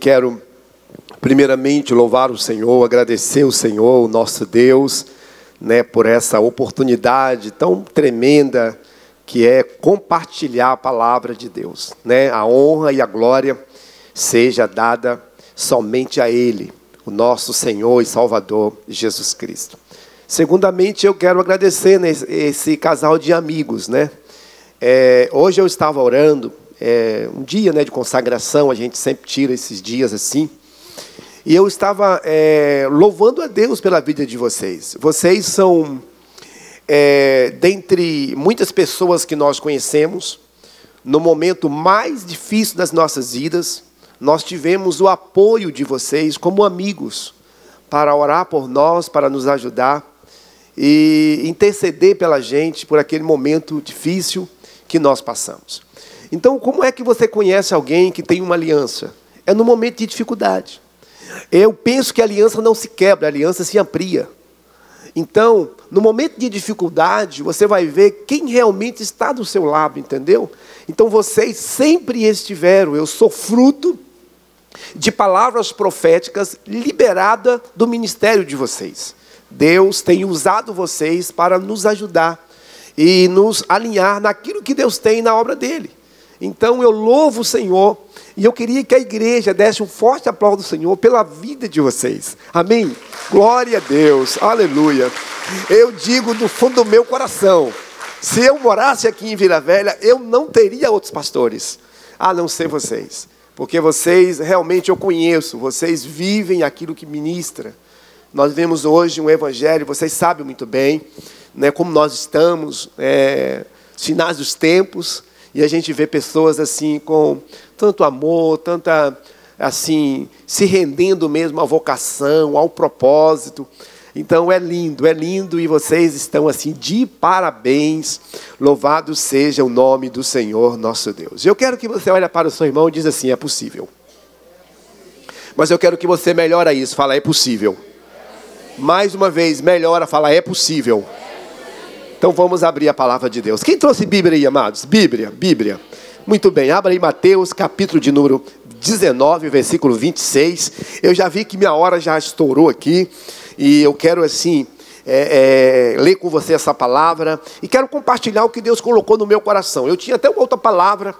quero primeiramente louvar o Senhor, agradecer o Senhor, o nosso Deus, né, por essa oportunidade tão tremenda que é compartilhar a palavra de Deus, né? A honra e a glória seja dada somente a ele, o nosso Senhor e Salvador Jesus Cristo. Segundamente, eu quero agradecer esse casal de amigos, né? É, hoje eu estava orando, é, um dia né, de consagração, a gente sempre tira esses dias assim. E eu estava é, louvando a Deus pela vida de vocês. Vocês são é, dentre muitas pessoas que nós conhecemos, no momento mais difícil das nossas vidas, nós tivemos o apoio de vocês como amigos para orar por nós, para nos ajudar e interceder pela gente por aquele momento difícil que nós passamos. Então, como é que você conhece alguém que tem uma aliança? É no momento de dificuldade. Eu penso que a aliança não se quebra, a aliança se amplia. Então, no momento de dificuldade, você vai ver quem realmente está do seu lado, entendeu? Então, vocês sempre estiveram. Eu sou fruto de palavras proféticas liberada do ministério de vocês. Deus tem usado vocês para nos ajudar e nos alinhar naquilo que Deus tem na obra dele. Então eu louvo o Senhor e eu queria que a igreja desse um forte aplauso do Senhor pela vida de vocês. Amém? Glória a Deus, aleluia. Eu digo do fundo do meu coração: se eu morasse aqui em Vila Velha, eu não teria outros pastores, a não ser vocês. Porque vocês realmente eu conheço, vocês vivem aquilo que ministra. Nós vemos hoje um evangelho, vocês sabem muito bem né, como nós estamos, é, finais dos tempos, e a gente vê pessoas assim com tanto amor, tanta assim se rendendo mesmo à vocação, ao propósito. Então é lindo, é lindo e vocês estão assim de parabéns. Louvado seja o nome do Senhor nosso Deus. Eu quero que você olhe para o seu irmão e diz assim: é possível. Mas eu quero que você melhore isso, fala é possível. Mais uma vez, melhora, fala é possível. Então vamos abrir a palavra de Deus. Quem trouxe Bíblia aí, amados? Bíblia, Bíblia. Muito bem, abra aí Mateus, capítulo de número 19, versículo 26. Eu já vi que minha hora já estourou aqui. E eu quero, assim, é, é, ler com você essa palavra. E quero compartilhar o que Deus colocou no meu coração. Eu tinha até uma outra palavra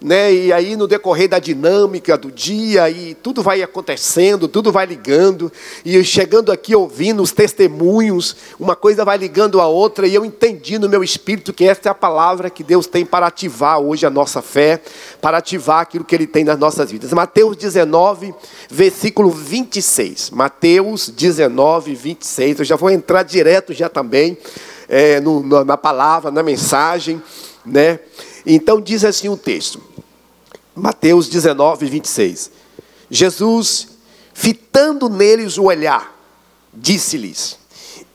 né? E aí no decorrer da dinâmica do dia, e tudo vai acontecendo, tudo vai ligando, e chegando aqui ouvindo os testemunhos, uma coisa vai ligando a outra, e eu entendi no meu espírito que essa é a palavra que Deus tem para ativar hoje a nossa fé, para ativar aquilo que Ele tem nas nossas vidas. Mateus 19, versículo 26. Mateus 19, 26. Eu já vou entrar direto já também é, no, na palavra, na mensagem, né? Então diz assim o texto, Mateus 19, 26. Jesus, fitando neles o olhar, disse-lhes: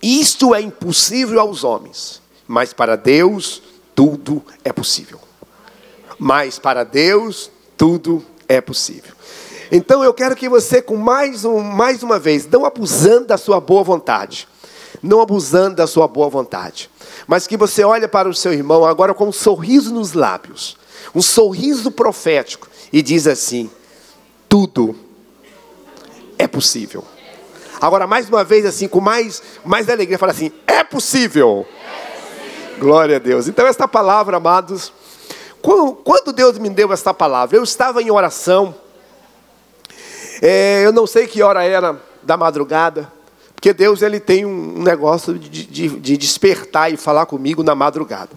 Isto é impossível aos homens, mas para Deus tudo é possível. Mas para Deus tudo é possível. Então eu quero que você, com mais, um, mais uma vez, não abusando da sua boa vontade, não abusando da sua boa vontade, mas que você olhe para o seu irmão agora com um sorriso nos lábios, um sorriso profético, e diz assim: tudo é possível. Agora, mais uma vez, assim, com mais, mais alegria, fala assim: é possível. Glória a Deus. Então, esta palavra, amados, quando Deus me deu esta palavra, eu estava em oração, é, eu não sei que hora era da madrugada, porque Deus ele tem um negócio de, de, de despertar e falar comigo na madrugada.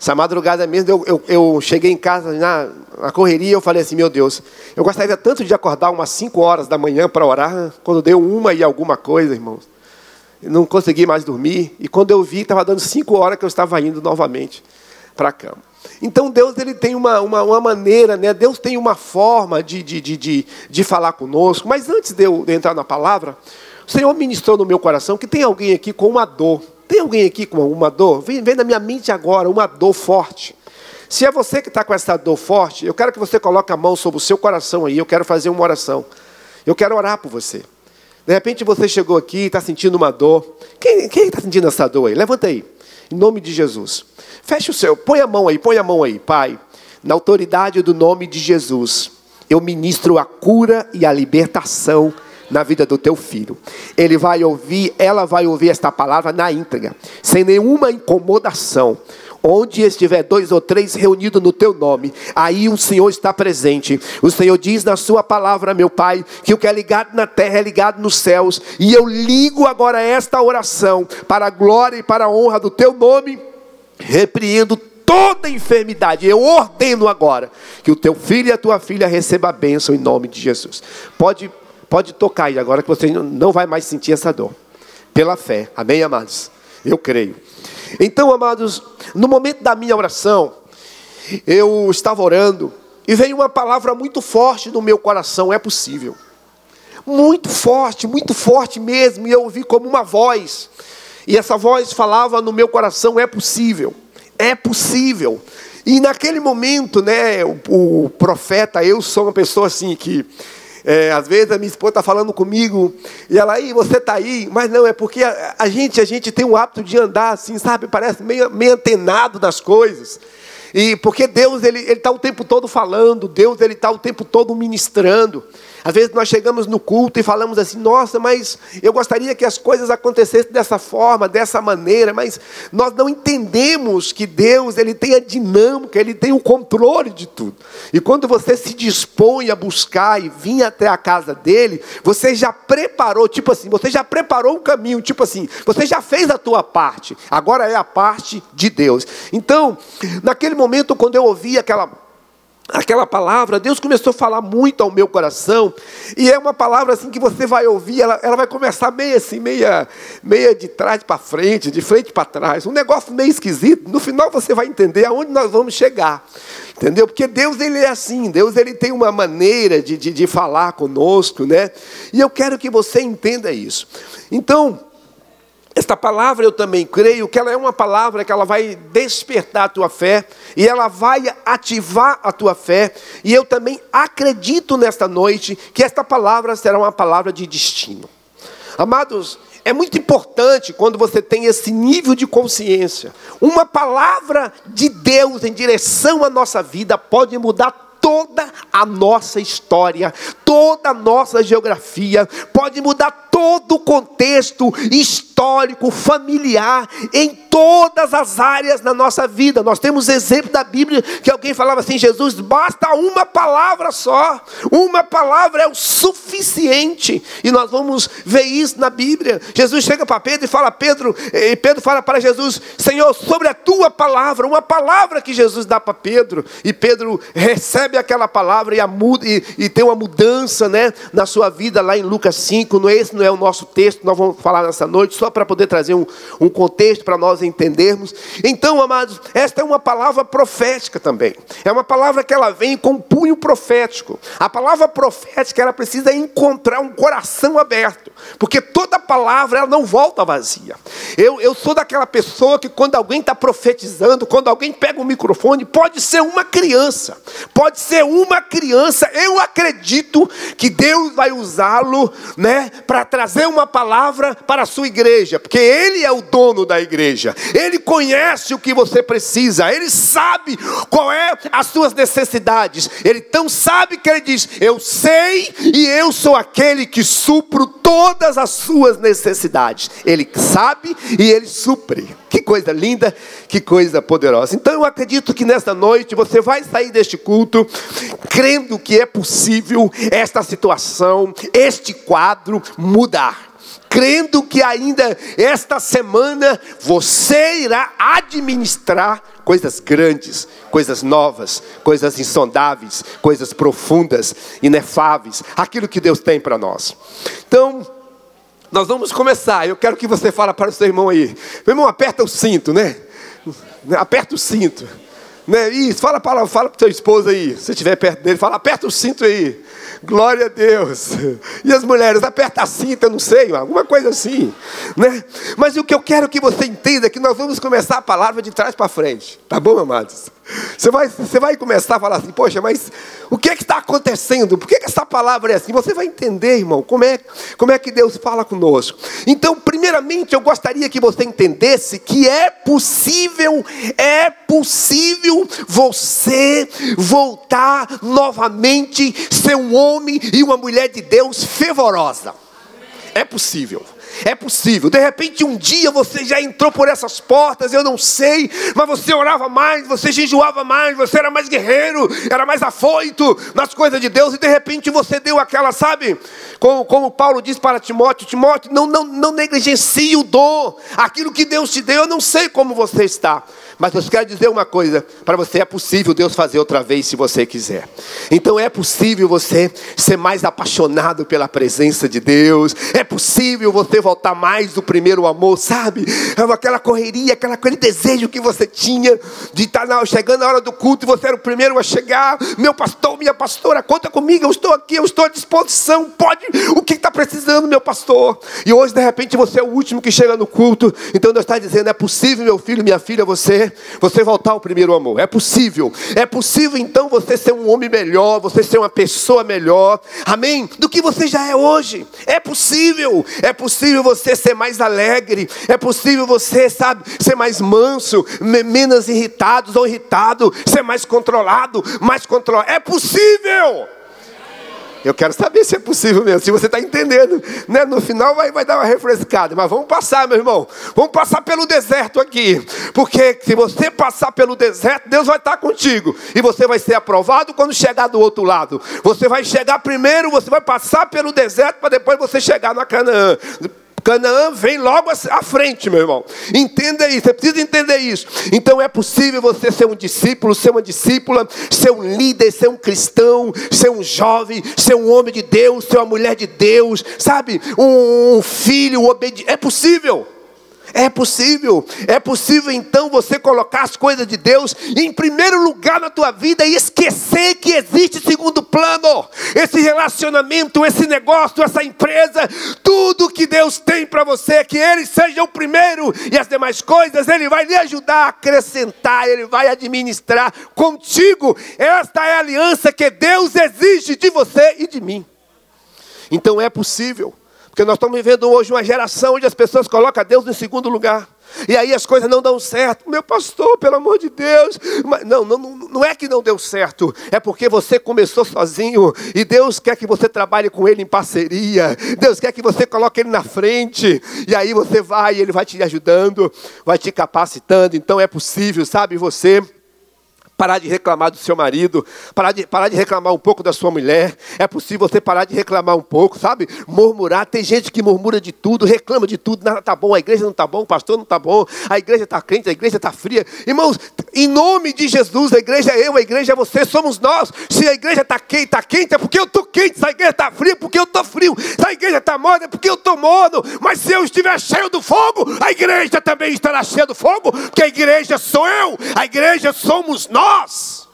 Essa madrugada mesmo, eu, eu, eu cheguei em casa na, na correria, eu falei assim, meu Deus, eu gostaria tanto de acordar umas 5 horas da manhã para orar, quando deu uma e alguma coisa, irmãos. Não consegui mais dormir, e quando eu vi, estava dando 5 horas que eu estava indo novamente para a cama. Então Deus ele tem uma, uma, uma, maneira, né? Deus tem uma forma de, de, de, de, de falar conosco, mas antes de eu entrar na palavra, o Senhor ministrou no meu coração que tem alguém aqui com uma dor. Tem alguém aqui com uma dor? Vem, vem na minha mente agora, uma dor forte. Se é você que está com essa dor forte, eu quero que você coloque a mão sobre o seu coração aí. Eu quero fazer uma oração. Eu quero orar por você. De repente você chegou aqui e está sentindo uma dor. Quem está sentindo essa dor aí? Levanta aí. Em nome de Jesus. Feche o seu. Põe a mão aí, põe a mão aí, Pai. Na autoridade do nome de Jesus eu ministro a cura e a libertação na vida do teu filho. Ele vai ouvir, ela vai ouvir esta palavra na íntegra, sem nenhuma incomodação. Onde estiver dois ou três reunidos no teu nome, aí o Senhor está presente. O Senhor diz na sua palavra, meu Pai, que o que é ligado na terra é ligado nos céus. E eu ligo agora esta oração para a glória e para a honra do teu nome, repreendo toda enfermidade. Eu ordeno agora que o teu filho e a tua filha recebam a bênção em nome de Jesus. Pode Pode tocar aí agora que você não vai mais sentir essa dor. Pela fé. Amém, amados? Eu creio. Então, amados, no momento da minha oração, eu estava orando e veio uma palavra muito forte no meu coração: é possível. Muito forte, muito forte mesmo. E eu ouvi como uma voz. E essa voz falava no meu coração: é possível. É possível. E naquele momento, né, o, o profeta, eu sou uma pessoa assim que é, às vezes a minha esposa está falando comigo e ela aí, você está aí, mas não, é porque a, a, gente a gente tem o hábito de andar assim, sabe? Parece meio, meio antenado das coisas. E porque Deus ele está o tempo todo falando, Deus ele está o tempo todo ministrando. Às vezes nós chegamos no culto e falamos assim: nossa, mas eu gostaria que as coisas acontecessem dessa forma, dessa maneira, mas nós não entendemos que Deus ele tem a dinâmica, ele tem o controle de tudo. E quando você se dispõe a buscar e vir até a casa dele, você já preparou, tipo assim, você já preparou um caminho, tipo assim, você já fez a tua parte, agora é a parte de Deus. Então, naquele momento, quando eu ouvi aquela aquela palavra, Deus começou a falar muito ao meu coração, e é uma palavra assim que você vai ouvir, ela, ela vai começar meio assim, meia, meia de trás para frente, de frente para trás, um negócio meio esquisito, no final você vai entender aonde nós vamos chegar, entendeu? Porque Deus ele é assim, Deus ele tem uma maneira de, de, de falar conosco, né? E eu quero que você entenda isso. Então, esta palavra eu também creio que ela é uma palavra que ela vai despertar a tua fé e ela vai ativar a tua fé. E eu também acredito nesta noite que esta palavra será uma palavra de destino. Amados, é muito importante quando você tem esse nível de consciência. Uma palavra de Deus em direção à nossa vida pode mudar toda a nossa história, toda a nossa geografia, pode mudar todo o contexto histórico, familiar, em todas as áreas da nossa vida. Nós temos exemplo da Bíblia que alguém falava assim: Jesus, basta uma palavra só, uma palavra é o suficiente. E nós vamos ver isso na Bíblia. Jesus chega para Pedro e fala: Pedro, e Pedro fala para Jesus: Senhor, sobre a tua palavra, uma palavra que Jesus dá para Pedro, e Pedro recebe aquela palavra e, a muda, e, e, tem uma mudança né, na sua vida lá em Lucas 5. Não, é esse não é o nosso texto, nós vamos falar nessa noite, só para poder trazer um, um contexto para nós entendermos. Então, amados, esta é uma palavra profética também. É uma palavra que ela vem com um punho profético. A palavra profética ela precisa encontrar um coração aberto, porque toda palavra ela não volta vazia. Eu, eu sou daquela pessoa que quando alguém está profetizando, quando alguém pega o microfone, pode ser uma criança, pode ser uma criança, eu acredito que Deus vai usá-lo, né, para trazer uma palavra para a sua igreja, porque ele é o dono da igreja. Ele conhece o que você precisa, ele sabe qual é as suas necessidades. Ele tão sabe que ele diz: "Eu sei e eu sou aquele que supro todas as suas necessidades". Ele sabe e ele supre. Que coisa linda, que coisa poderosa. Então eu acredito que nesta noite você vai sair deste culto crendo que é possível esta situação, este quadro mudar. Crendo que ainda esta semana você irá administrar coisas grandes, coisas novas, coisas insondáveis, coisas profundas, inefáveis, aquilo que Deus tem para nós. Então, nós vamos começar. Eu quero que você fale para o seu irmão aí. Meu irmão, aperta o cinto, né? Aperta o cinto. Né? Isso, fala para fala o seu esposo aí, se estiver perto dele, fala, aperta o cinto aí. Glória a Deus. E as mulheres, aperta a cinta, não sei, alguma coisa assim. Né? Mas o que eu quero que você entenda é que nós vamos começar a palavra de trás para frente. Tá bom, amados? Você vai, você vai começar a falar assim, poxa, mas o que é que está acontecendo? Por que, que essa palavra é assim? Você vai entender, irmão, como é, como é que Deus fala conosco. Então, primeiramente, eu gostaria que você entendesse que é possível, é possível você voltar novamente, ser um homem e uma mulher de Deus fervorosa. É possível. É possível. De repente, um dia você já entrou por essas portas, eu não sei, mas você orava mais, você jejuava mais, você era mais guerreiro, era mais afoito nas coisas de Deus, e de repente você deu aquela, sabe? Como, como Paulo diz para Timóteo: Timóteo, não, não, não negligencie o dom, aquilo que Deus te deu, eu não sei como você está. Mas eu quero dizer uma coisa: para você é possível Deus fazer outra vez se você quiser. Então é possível você ser mais apaixonado pela presença de Deus. É possível você voltar mais do primeiro amor, sabe? Aquela correria, aquela, aquele desejo que você tinha de estar na, chegando na hora do culto e você era o primeiro a chegar. Meu pastor, minha pastora, conta comigo, eu estou aqui, eu estou à disposição. Pode, o que está precisando, meu pastor? E hoje, de repente, você é o último que chega no culto. Então Deus está dizendo: é possível, meu filho, minha filha, você você voltar ao primeiro amor. É possível. É possível então você ser um homem melhor, você ser uma pessoa melhor. Amém? Do que você já é hoje. É possível. É possível você ser mais alegre. É possível você, sabe, ser mais manso, menos irritado ou irritado, ser mais controlado, mais controlado. É possível. Eu quero saber se é possível mesmo, se você está entendendo. Né? No final vai, vai dar uma refrescada, mas vamos passar, meu irmão. Vamos passar pelo deserto aqui. Porque se você passar pelo deserto, Deus vai estar contigo. E você vai ser aprovado quando chegar do outro lado. Você vai chegar primeiro, você vai passar pelo deserto para depois você chegar na Canaã. Canaã vem logo à frente, meu irmão. Entenda isso, você precisa entender isso. Então é possível você ser um discípulo, ser uma discípula, ser um líder, ser um cristão, ser um jovem, ser um homem de Deus, ser uma mulher de Deus, sabe? Um filho obediente. É possível. É possível, é possível então você colocar as coisas de Deus em primeiro lugar na tua vida e esquecer que existe segundo plano, esse relacionamento, esse negócio, essa empresa, tudo que Deus tem para você, que Ele seja o primeiro e as demais coisas Ele vai lhe ajudar a acrescentar, Ele vai administrar contigo. Esta é a aliança que Deus exige de você e de mim. Então é possível. Porque nós estamos vivendo hoje uma geração onde as pessoas colocam Deus em segundo lugar. E aí as coisas não dão certo. Meu pastor, pelo amor de Deus. Mas não, não, não é que não deu certo. É porque você começou sozinho. E Deus quer que você trabalhe com Ele em parceria. Deus quer que você coloque Ele na frente. E aí você vai, Ele vai te ajudando, vai te capacitando. Então é possível, sabe, você parar de reclamar do seu marido, parar de, parar de reclamar um pouco da sua mulher. É possível você parar de reclamar um pouco, sabe? Murmurar. Tem gente que murmura de tudo, reclama de tudo. Nada está bom, a igreja não está bom, o pastor não está bom, a igreja está crente, a igreja está fria. Irmãos, em nome de Jesus, a igreja é eu, a igreja é você, somos nós. Se a igreja está quente, está quente, é porque eu estou quente. Se a igreja está fria, é porque eu estou frio. Se a igreja está morna, é porque eu estou morno. Mas se eu estiver cheio do fogo, a igreja também estará cheia do fogo, porque a igreja sou eu, a igreja somos nós nós.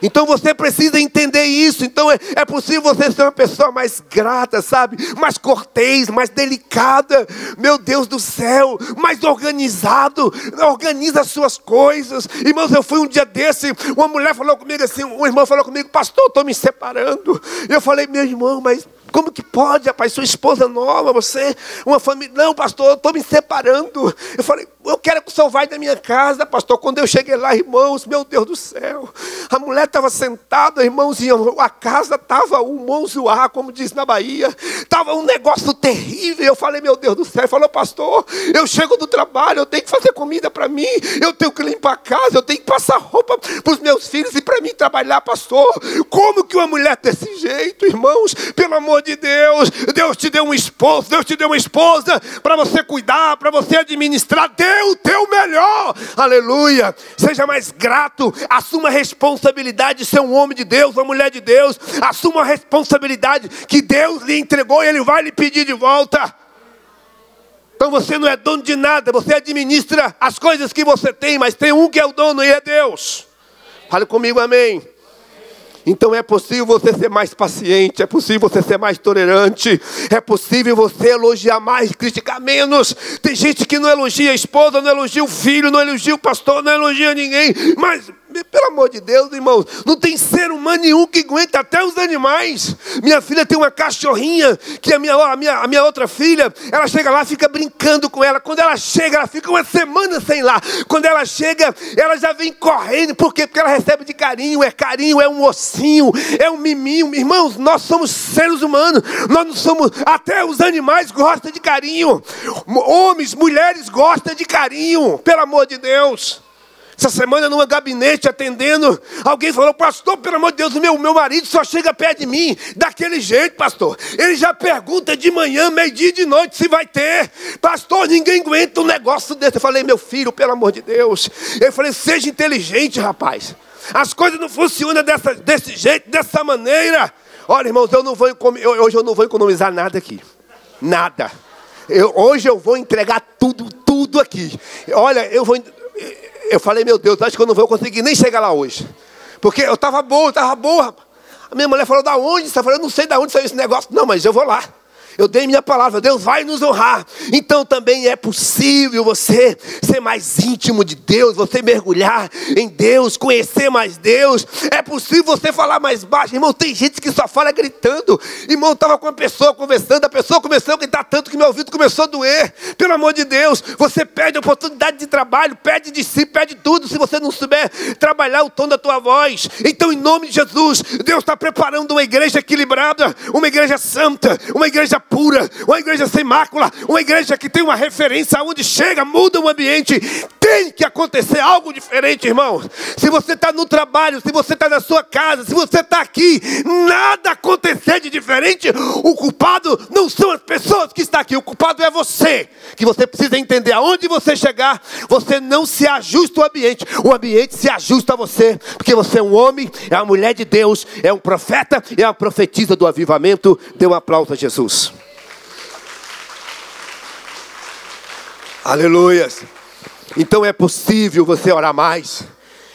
Então você precisa entender isso. Então é, é, possível você ser uma pessoa mais grata, sabe? Mais cortês, mais delicada. Meu Deus do céu, mais organizado. Organiza as suas coisas. Irmãos, eu fui um dia desse. Uma mulher falou comigo assim: um irmão falou comigo, pastor, estou me separando. Eu falei, meu irmão, mas como que pode, rapaz? Sua esposa nova, você, uma família. Não, pastor, eu estou me separando. Eu falei, eu quero que o senhor vá da minha casa, pastor. Quando eu cheguei lá, irmãos, meu Deus do céu. A mulher estava sentada, irmãos, a casa estava um monzoar, como diz na Bahia. Estava um negócio terrível. Eu falei, meu Deus do céu. Ele falou, pastor, eu chego do trabalho, eu tenho que fazer comida para mim, eu tenho que limpar a casa, eu tenho que passar roupa para os meus filhos e para mim trabalhar, pastor. Como que uma mulher desse jeito, irmãos? Pelo amor de Deus, Deus te deu um esposo, Deus te deu uma esposa para você cuidar, para você administrar, dê o teu melhor, aleluia. Seja mais grato, assuma a responsabilidade de ser um homem de Deus, uma mulher de Deus, assuma a responsabilidade que Deus lhe entregou e Ele vai lhe pedir de volta. Então você não é dono de nada, você administra as coisas que você tem, mas tem um que é o dono e é Deus. Fale comigo, amém. Então é possível você ser mais paciente, é possível você ser mais tolerante, é possível você elogiar mais, criticar menos. Tem gente que não elogia a esposa, não elogia o filho, não elogia o pastor, não elogia ninguém, mas pelo amor de Deus, irmãos, não tem ser humano nenhum que aguenta até os animais. Minha filha tem uma cachorrinha, que a minha, a minha, a minha outra filha, ela chega lá, fica brincando com ela. Quando ela chega, ela fica uma semana sem lá. Quando ela chega, ela já vem correndo. Por quê? Porque ela recebe de carinho, é carinho, é um ossinho, é um miminho. Irmãos, nós somos seres humanos, nós não somos. Até os animais gostam de carinho. Homens, mulheres gostam de carinho, pelo amor de Deus. Essa semana, numa gabinete, atendendo, alguém falou, pastor, pelo amor de Deus, meu, meu marido só chega perto de mim daquele jeito, pastor. Ele já pergunta de manhã, meio-dia de noite se vai ter. Pastor, ninguém aguenta um negócio desse. Eu falei, meu filho, pelo amor de Deus. Eu falei, seja inteligente, rapaz. As coisas não funcionam dessa, desse jeito, dessa maneira. Olha, irmãos, eu não vou, hoje eu não vou economizar nada aqui. Nada. Eu, hoje eu vou entregar tudo, tudo aqui. Olha, eu vou eu falei, meu Deus, acho que eu não vou conseguir nem chegar lá hoje. Porque eu estava boa, estava boa. A minha mulher falou, da onde? Você falou, eu não sei da onde saiu esse negócio. Não, mas eu vou lá. Eu dei minha palavra, Deus vai nos honrar. Então também é possível você ser mais íntimo de Deus, você mergulhar em Deus, conhecer mais Deus. É possível você falar mais baixo. Irmão, tem gente que só fala gritando. Irmão, estava com uma pessoa conversando, a pessoa começou a gritar tanto que meu ouvido começou a doer. Pelo amor de Deus, você perde a oportunidade de trabalho, perde de si, perde tudo se você não souber trabalhar o tom da tua voz. Então, em nome de Jesus, Deus está preparando uma igreja equilibrada, uma igreja santa, uma igreja pura, uma igreja sem mácula, uma igreja que tem uma referência aonde chega, muda o ambiente. Tem que acontecer algo diferente, irmão. Se você está no trabalho, se você está na sua casa, se você está aqui, nada acontecer de diferente, o culpado não são as pessoas que estão aqui, o culpado é você. Que você precisa entender aonde você chegar, você não se ajusta ao ambiente, o ambiente se ajusta a você, porque você é um homem, é uma mulher de Deus, é um profeta, é uma profetisa do avivamento. Dê um aplauso a Jesus. Aleluia. Então é possível você orar mais,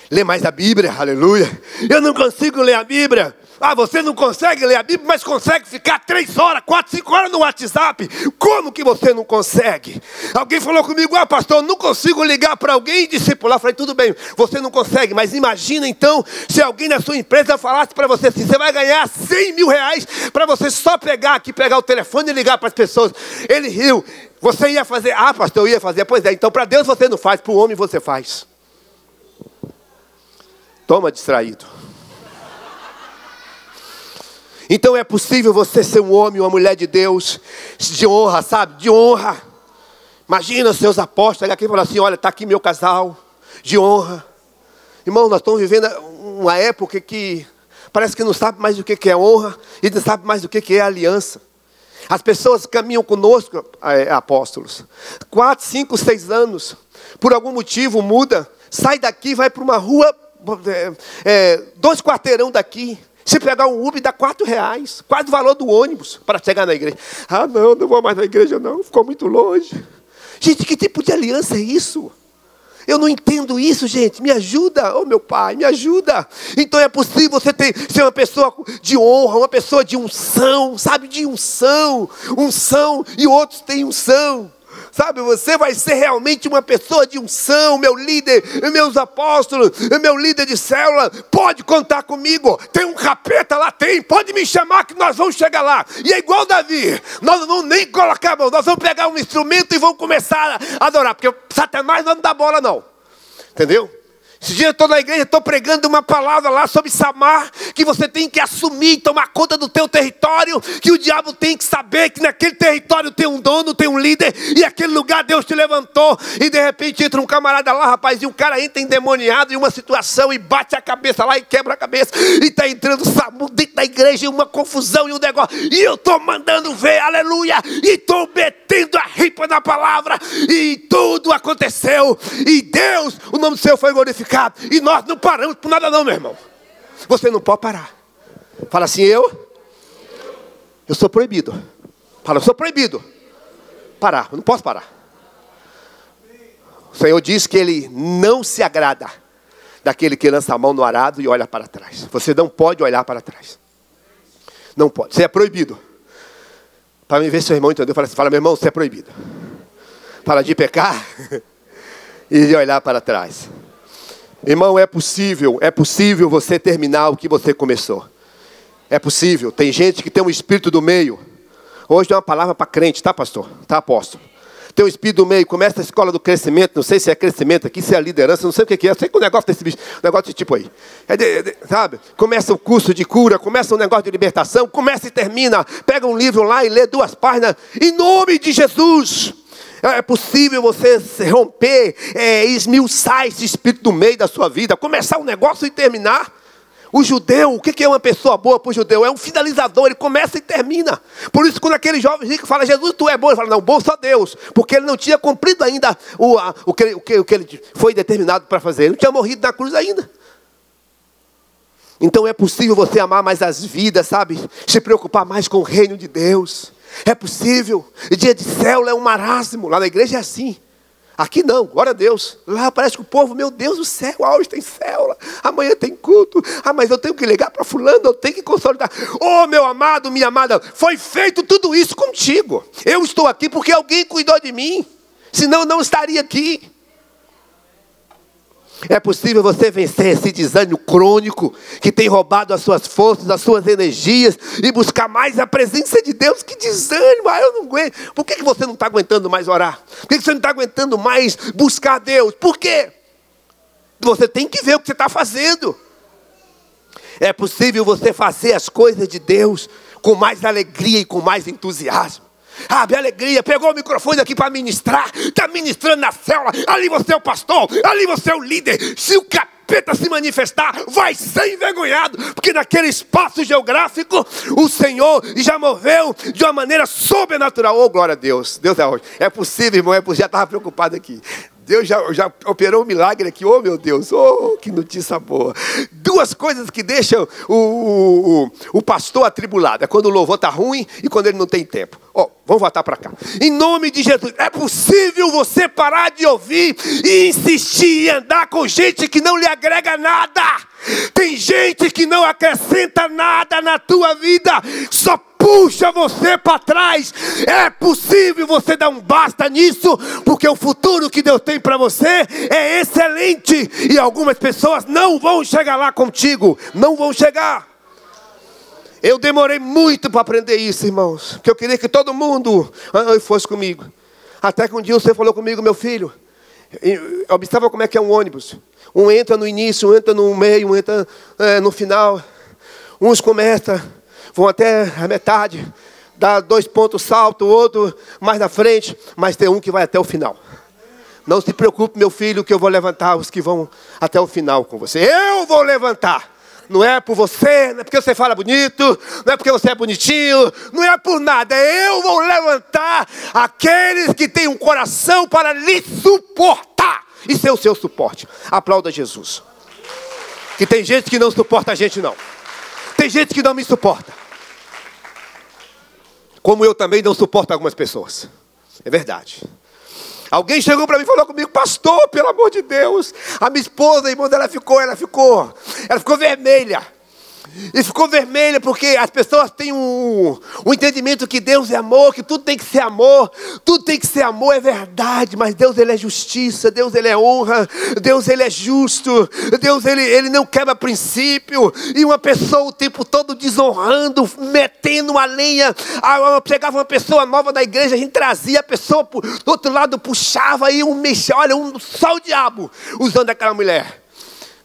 ler mais a Bíblia, aleluia. Eu não consigo ler a Bíblia. Ah, você não consegue ler a Bíblia, mas consegue ficar três horas, quatro, cinco horas no WhatsApp. Como que você não consegue? Alguém falou comigo, ah, pastor, eu não consigo ligar para alguém e discipular. Falei, tudo bem, você não consegue, mas imagina então se alguém na sua empresa falasse para você assim: você vai ganhar 100 mil reais para você só pegar aqui, pegar o telefone e ligar para as pessoas. Ele riu. Você ia fazer, ah, pastor, eu ia fazer. Pois é, então para Deus você não faz, para o homem você faz. Toma distraído. Então é possível você ser um homem, uma mulher de Deus, de honra, sabe? De honra. Imagina seus apóstolos aqui falar assim: olha, está aqui meu casal, de honra. Irmão, nós estamos vivendo uma época que parece que não sabe mais o que é honra e não sabe mais o que é aliança. As pessoas caminham conosco, é, apóstolos, quatro, cinco, seis anos, por algum motivo muda, sai daqui, vai para uma rua, é, é, dois quarteirão daqui. Se pegar um Uber, dá quatro reais, quase o valor do ônibus para chegar na igreja. Ah, não, não vou mais na igreja, não, ficou muito longe. Gente, que tipo de aliança é isso? Eu não entendo isso, gente. Me ajuda, oh meu pai, me ajuda. Então é possível você ter, ser uma pessoa de honra, uma pessoa de unção, sabe? De unção, unção, e outros têm unção. Sabe, você vai ser realmente uma pessoa de unção, meu líder, meus apóstolos, meu líder de célula. Pode contar comigo. Tem um capeta lá, tem. Pode me chamar que nós vamos chegar lá. E é igual Davi. Nós não vamos nem colocar a mão, nós vamos pegar um instrumento e vamos começar a adorar. Porque Satanás não dá bola, não. Entendeu? Esse dia eu estou na igreja, estou pregando uma palavra lá sobre Samar, que você tem que assumir, tomar conta do teu território, que o diabo tem que saber que naquele território tem um dono, tem um líder, e aquele lugar Deus te levantou, e de repente entra um camarada lá, rapaz, e o cara entra endemoniado em uma situação e bate a cabeça lá e quebra a cabeça, e está entrando Samu dentro da igreja, e uma confusão e um negócio, e eu estou mandando ver, aleluia, e estou metendo a ripa na palavra, e tudo aconteceu, e Deus, o nome do Senhor foi glorificado pecado. E nós não paramos por nada, não, meu irmão. Você não pode parar. Fala assim, eu. Eu sou proibido. Fala, eu sou proibido. Parar, eu não posso parar. O Senhor diz que Ele não se agrada daquele que lança a mão no arado e olha para trás. Você não pode olhar para trás. Não pode. Você é proibido. Para me ver seu irmão entendeu, fala assim, fala, meu irmão, você é proibido. Para de pecar e de olhar para trás. Irmão, é possível, é possível você terminar o que você começou. É possível. Tem gente que tem um espírito do meio. Hoje é uma palavra para crente, tá, pastor? Tá, apóstolo? Tem um espírito do meio, começa a escola do crescimento, não sei se é crescimento aqui, se é liderança, não sei o que é. Eu sei que o negócio desse bicho, negócio desse tipo aí. É de, de, sabe? Começa o curso de cura, começa um negócio de libertação, começa e termina. Pega um livro lá e lê duas páginas. Em nome de Jesus. É possível você romper, é, esmiuçar esse espírito do meio da sua vida, começar um negócio e terminar. O judeu, o que é uma pessoa boa para o judeu? É um finalizador, ele começa e termina. Por isso, quando aquele jovem rico fala, Jesus, tu é bom, ele fala, não, bom só Deus, porque ele não tinha cumprido ainda o, a, o, que, o, que, o que ele foi determinado para fazer, ele não tinha morrido na cruz ainda. Então é possível você amar mais as vidas, sabe? Se preocupar mais com o reino de Deus. É possível. Dia de célula é um marasmo. Lá na igreja é assim. Aqui não, glória a Deus. Lá parece que o povo, meu Deus do céu, hoje tem célula, amanhã tem culto. Ah, mas eu tenho que ligar para fulano, eu tenho que consolidar. Oh, meu amado, minha amada, foi feito tudo isso contigo. Eu estou aqui porque alguém cuidou de mim. Senão eu não estaria aqui. É possível você vencer esse desânimo crônico que tem roubado as suas forças, as suas energias e buscar mais a presença de Deus. Que desânimo, ah, eu não aguento. Por que, você não está aguentando mais orar? Por que você não está aguentando mais buscar Deus? Por quê? Você tem que ver o que você está fazendo. É possível você fazer as coisas de Deus com mais alegria e com mais entusiasmo. Abre alegria, pegou o microfone aqui para ministrar, está ministrando na célula, ali você é o pastor, ali você é o líder. Se o capeta se manifestar, vai ser envergonhado, porque naquele espaço geográfico o Senhor já moveu de uma maneira sobrenatural. Oh, glória a Deus, Deus é hoje. É possível, irmão, é possível, já estava preocupado aqui. Deus já, já operou um milagre aqui, oh meu Deus, oh que notícia boa. Duas coisas que deixam o, o, o pastor atribulado: é quando o louvor está ruim e quando ele não tem tempo. Oh, vamos voltar para cá. Em nome de Jesus, é possível você parar de ouvir e insistir em andar com gente que não lhe agrega nada. Tem gente que não acrescenta nada na tua vida, só puxa você para trás. É possível você dar um basta nisso, porque o futuro que Deus tem para você é excelente e algumas pessoas não vão chegar lá contigo, não vão chegar. Eu demorei muito para aprender isso, irmãos, porque eu queria que todo mundo ah, fosse comigo. Até que um dia você falou comigo, meu filho, observa como é que é um ônibus. Um entra no início, um entra no meio, um entra é, no final. Uns começam, vão até a metade, dá dois pontos salto, outro mais na frente, mas tem um que vai até o final. Não se preocupe, meu filho, que eu vou levantar os que vão até o final com você. Eu vou levantar. Não é por você, não é porque você fala bonito, não é porque você é bonitinho, não é por nada. Eu vou levantar aqueles que têm um coração para lhe suportar e ser o seu suporte. Aplauda Jesus. Que tem gente que não suporta a gente, não. Tem gente que não me suporta. Como eu também não suporto algumas pessoas. É verdade. Alguém chegou para mim e falou comigo, pastor, pelo amor de Deus. A minha esposa, a irmã dela ficou, ela ficou, ela ficou vermelha. E ficou vermelha porque as pessoas têm um, um entendimento que Deus é amor, que tudo tem que ser amor, tudo tem que ser amor, é verdade, mas Deus ele é justiça, Deus ele é honra, Deus ele é justo, Deus ele, ele não quebra princípio, e uma pessoa o tempo todo desonrando, metendo a lenha, chegava uma pessoa nova da igreja, a gente trazia a pessoa do outro lado, puxava e um mexia, olha, um, só o diabo usando aquela mulher.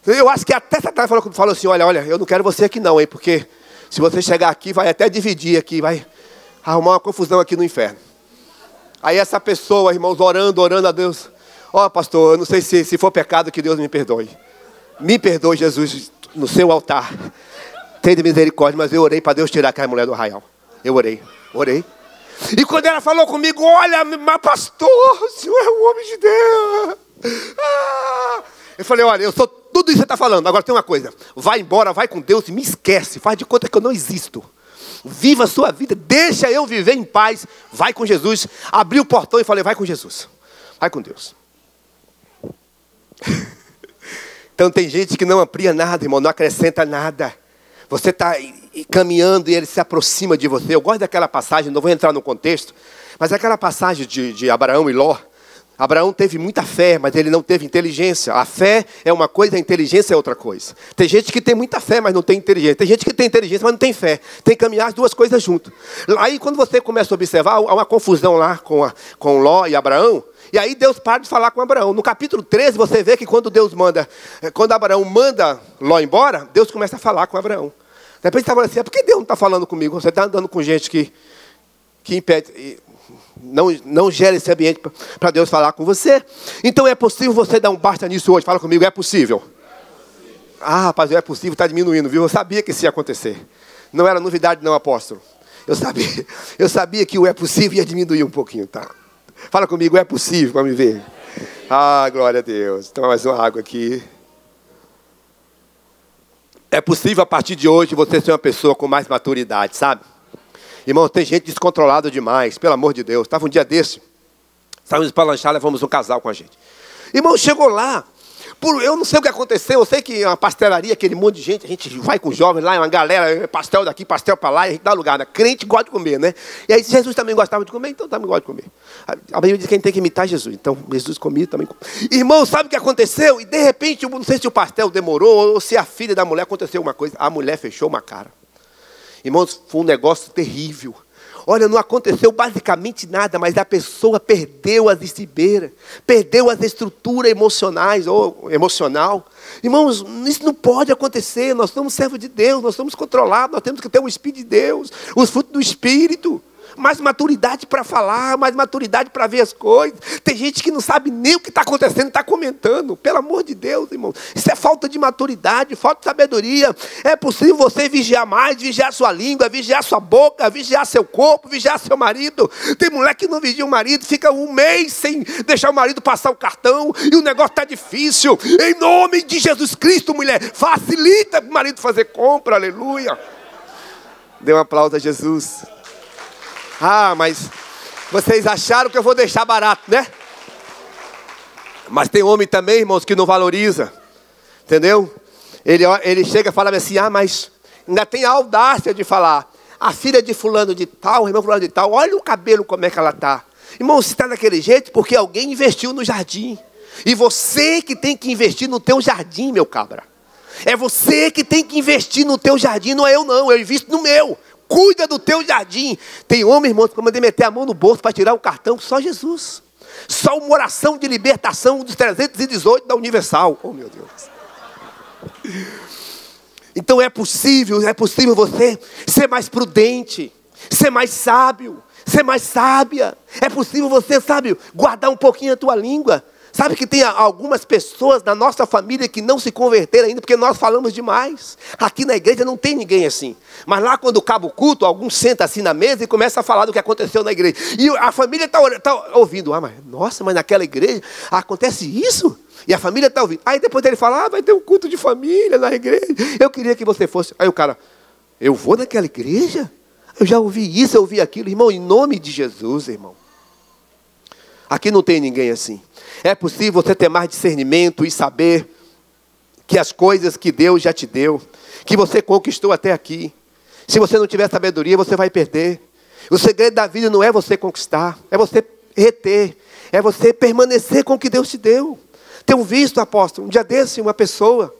Eu acho que até Satanás falou, falou assim: olha, olha, eu não quero você aqui não, hein? Porque se você chegar aqui, vai até dividir aqui, vai arrumar uma confusão aqui no inferno. Aí essa pessoa, irmãos, orando, orando a Deus. Ó, oh, pastor, eu não sei se, se for pecado, que Deus me perdoe. Me perdoe, Jesus, no seu altar. Tenha misericórdia, mas eu orei para Deus tirar aquela mulher do arraial. Eu orei, orei. E quando ela falou comigo, olha, mas pastor, o senhor é um homem de Deus. Ah, eu falei, olha, eu sou tudo isso que você está falando. Agora tem uma coisa: vai embora, vai com Deus e me esquece. Faz de conta que eu não existo. Viva a sua vida, deixa eu viver em paz. Vai com Jesus. Abri o portão e falei: vai com Jesus. Vai com Deus. Então tem gente que não amplia nada, irmão, não acrescenta nada. Você está caminhando e ele se aproxima de você. Eu gosto daquela passagem, não vou entrar no contexto, mas aquela passagem de, de Abraão e Ló. Abraão teve muita fé, mas ele não teve inteligência. A fé é uma coisa, a inteligência é outra coisa. Tem gente que tem muita fé, mas não tem inteligência. Tem gente que tem inteligência, mas não tem fé. Tem que caminhar as duas coisas juntas. Aí, quando você começa a observar, há uma confusão lá com, a, com Ló e Abraão. E aí Deus para de falar com Abraão. No capítulo 13, você vê que quando Deus manda, eh, quando Abraão manda Ló embora, Deus começa a falar com Abraão. De repente você está falando assim, por que Deus não está falando comigo? Você está andando com gente que, que impede não, não gera esse ambiente para Deus falar com você. Então é possível você dar um basta nisso hoje. Fala comigo, é possível. Ah, rapaz, é possível, está diminuindo, viu? Eu sabia que isso ia acontecer. Não era novidade, não, apóstolo. Eu sabia, eu sabia que o é possível ia diminuir um pouquinho, tá? Fala comigo, é possível para me ver. Ah, glória a Deus. Toma mais uma água aqui. É possível a partir de hoje você ser uma pessoa com mais maturidade, sabe? Irmão, tem gente descontrolada demais, pelo amor de Deus. Estava um dia desse, saímos para lanchar, levamos um casal com a gente. Irmão, chegou lá, por, eu não sei o que aconteceu, eu sei que é uma pastelaria, aquele monte de gente, a gente vai com jovens lá, uma galera, pastel daqui, pastel para lá, a gente dá lugar. Né? Crente gosta de comer, né? E aí Jesus também gostava de comer, então também gosta de comer. A Bíblia diz que a gente tem que imitar Jesus, então Jesus comia também. Irmão, sabe o que aconteceu? E de repente, não sei se o pastel demorou, ou se a filha da mulher aconteceu uma coisa, a mulher fechou uma cara. Irmãos, foi um negócio terrível. Olha, não aconteceu basicamente nada, mas a pessoa perdeu as estribeiras, perdeu as estruturas emocionais ou emocional. Irmãos, isso não pode acontecer. Nós somos servos de Deus, nós somos controlados, nós temos que ter o Espírito de Deus, os frutos do Espírito mais maturidade para falar, mais maturidade para ver as coisas. Tem gente que não sabe nem o que está acontecendo, está comentando. Pelo amor de Deus, irmão. Isso é falta de maturidade, falta de sabedoria. É possível você vigiar mais, vigiar sua língua, vigiar sua boca, vigiar seu corpo, vigiar seu marido. Tem mulher que não vigia o marido, fica um mês sem deixar o marido passar o cartão e o negócio está difícil. Em nome de Jesus Cristo, mulher, facilita para o marido fazer compra, aleluia. Dê um aplauso a Jesus. Ah, mas vocês acharam que eu vou deixar barato, né? Mas tem homem também, irmãos, que não valoriza. Entendeu? Ele, ele chega e fala assim: ah, mas ainda tem a audácia de falar. A filha de fulano de tal, irmão fulano de tal, olha o cabelo como é que ela está. Irmão, se está daquele jeito, porque alguém investiu no jardim. E você que tem que investir no teu jardim, meu cabra. É você que tem que investir no teu jardim, não é eu não, eu invisto no meu cuida do teu jardim. Tem homem, irmão, que mandei meter a mão no bolso para tirar o cartão, só Jesus. Só uma oração de libertação dos 318 da Universal. Oh, meu Deus. Então é possível, é possível você ser mais prudente, ser mais sábio, ser mais sábia. É possível você, sabe, guardar um pouquinho a tua língua. Sabe que tem algumas pessoas na nossa família que não se converteram ainda porque nós falamos demais. Aqui na igreja não tem ninguém assim. Mas lá quando acaba o culto, alguns senta assim na mesa e começa a falar do que aconteceu na igreja. E a família está tá ouvindo. Ah, mas nossa, mas naquela igreja acontece isso? E a família está ouvindo. Aí depois ele fala, ah, vai ter um culto de família na igreja. Eu queria que você fosse. Aí o cara, eu vou naquela igreja? Eu já ouvi isso, eu ouvi aquilo. Irmão, em nome de Jesus, irmão. Aqui não tem ninguém assim. É possível você ter mais discernimento e saber que as coisas que Deus já te deu, que você conquistou até aqui, se você não tiver sabedoria, você vai perder. O segredo da vida não é você conquistar, é você reter, é você permanecer com o que Deus te deu. Tenho visto, apóstolo, um dia desse, uma pessoa,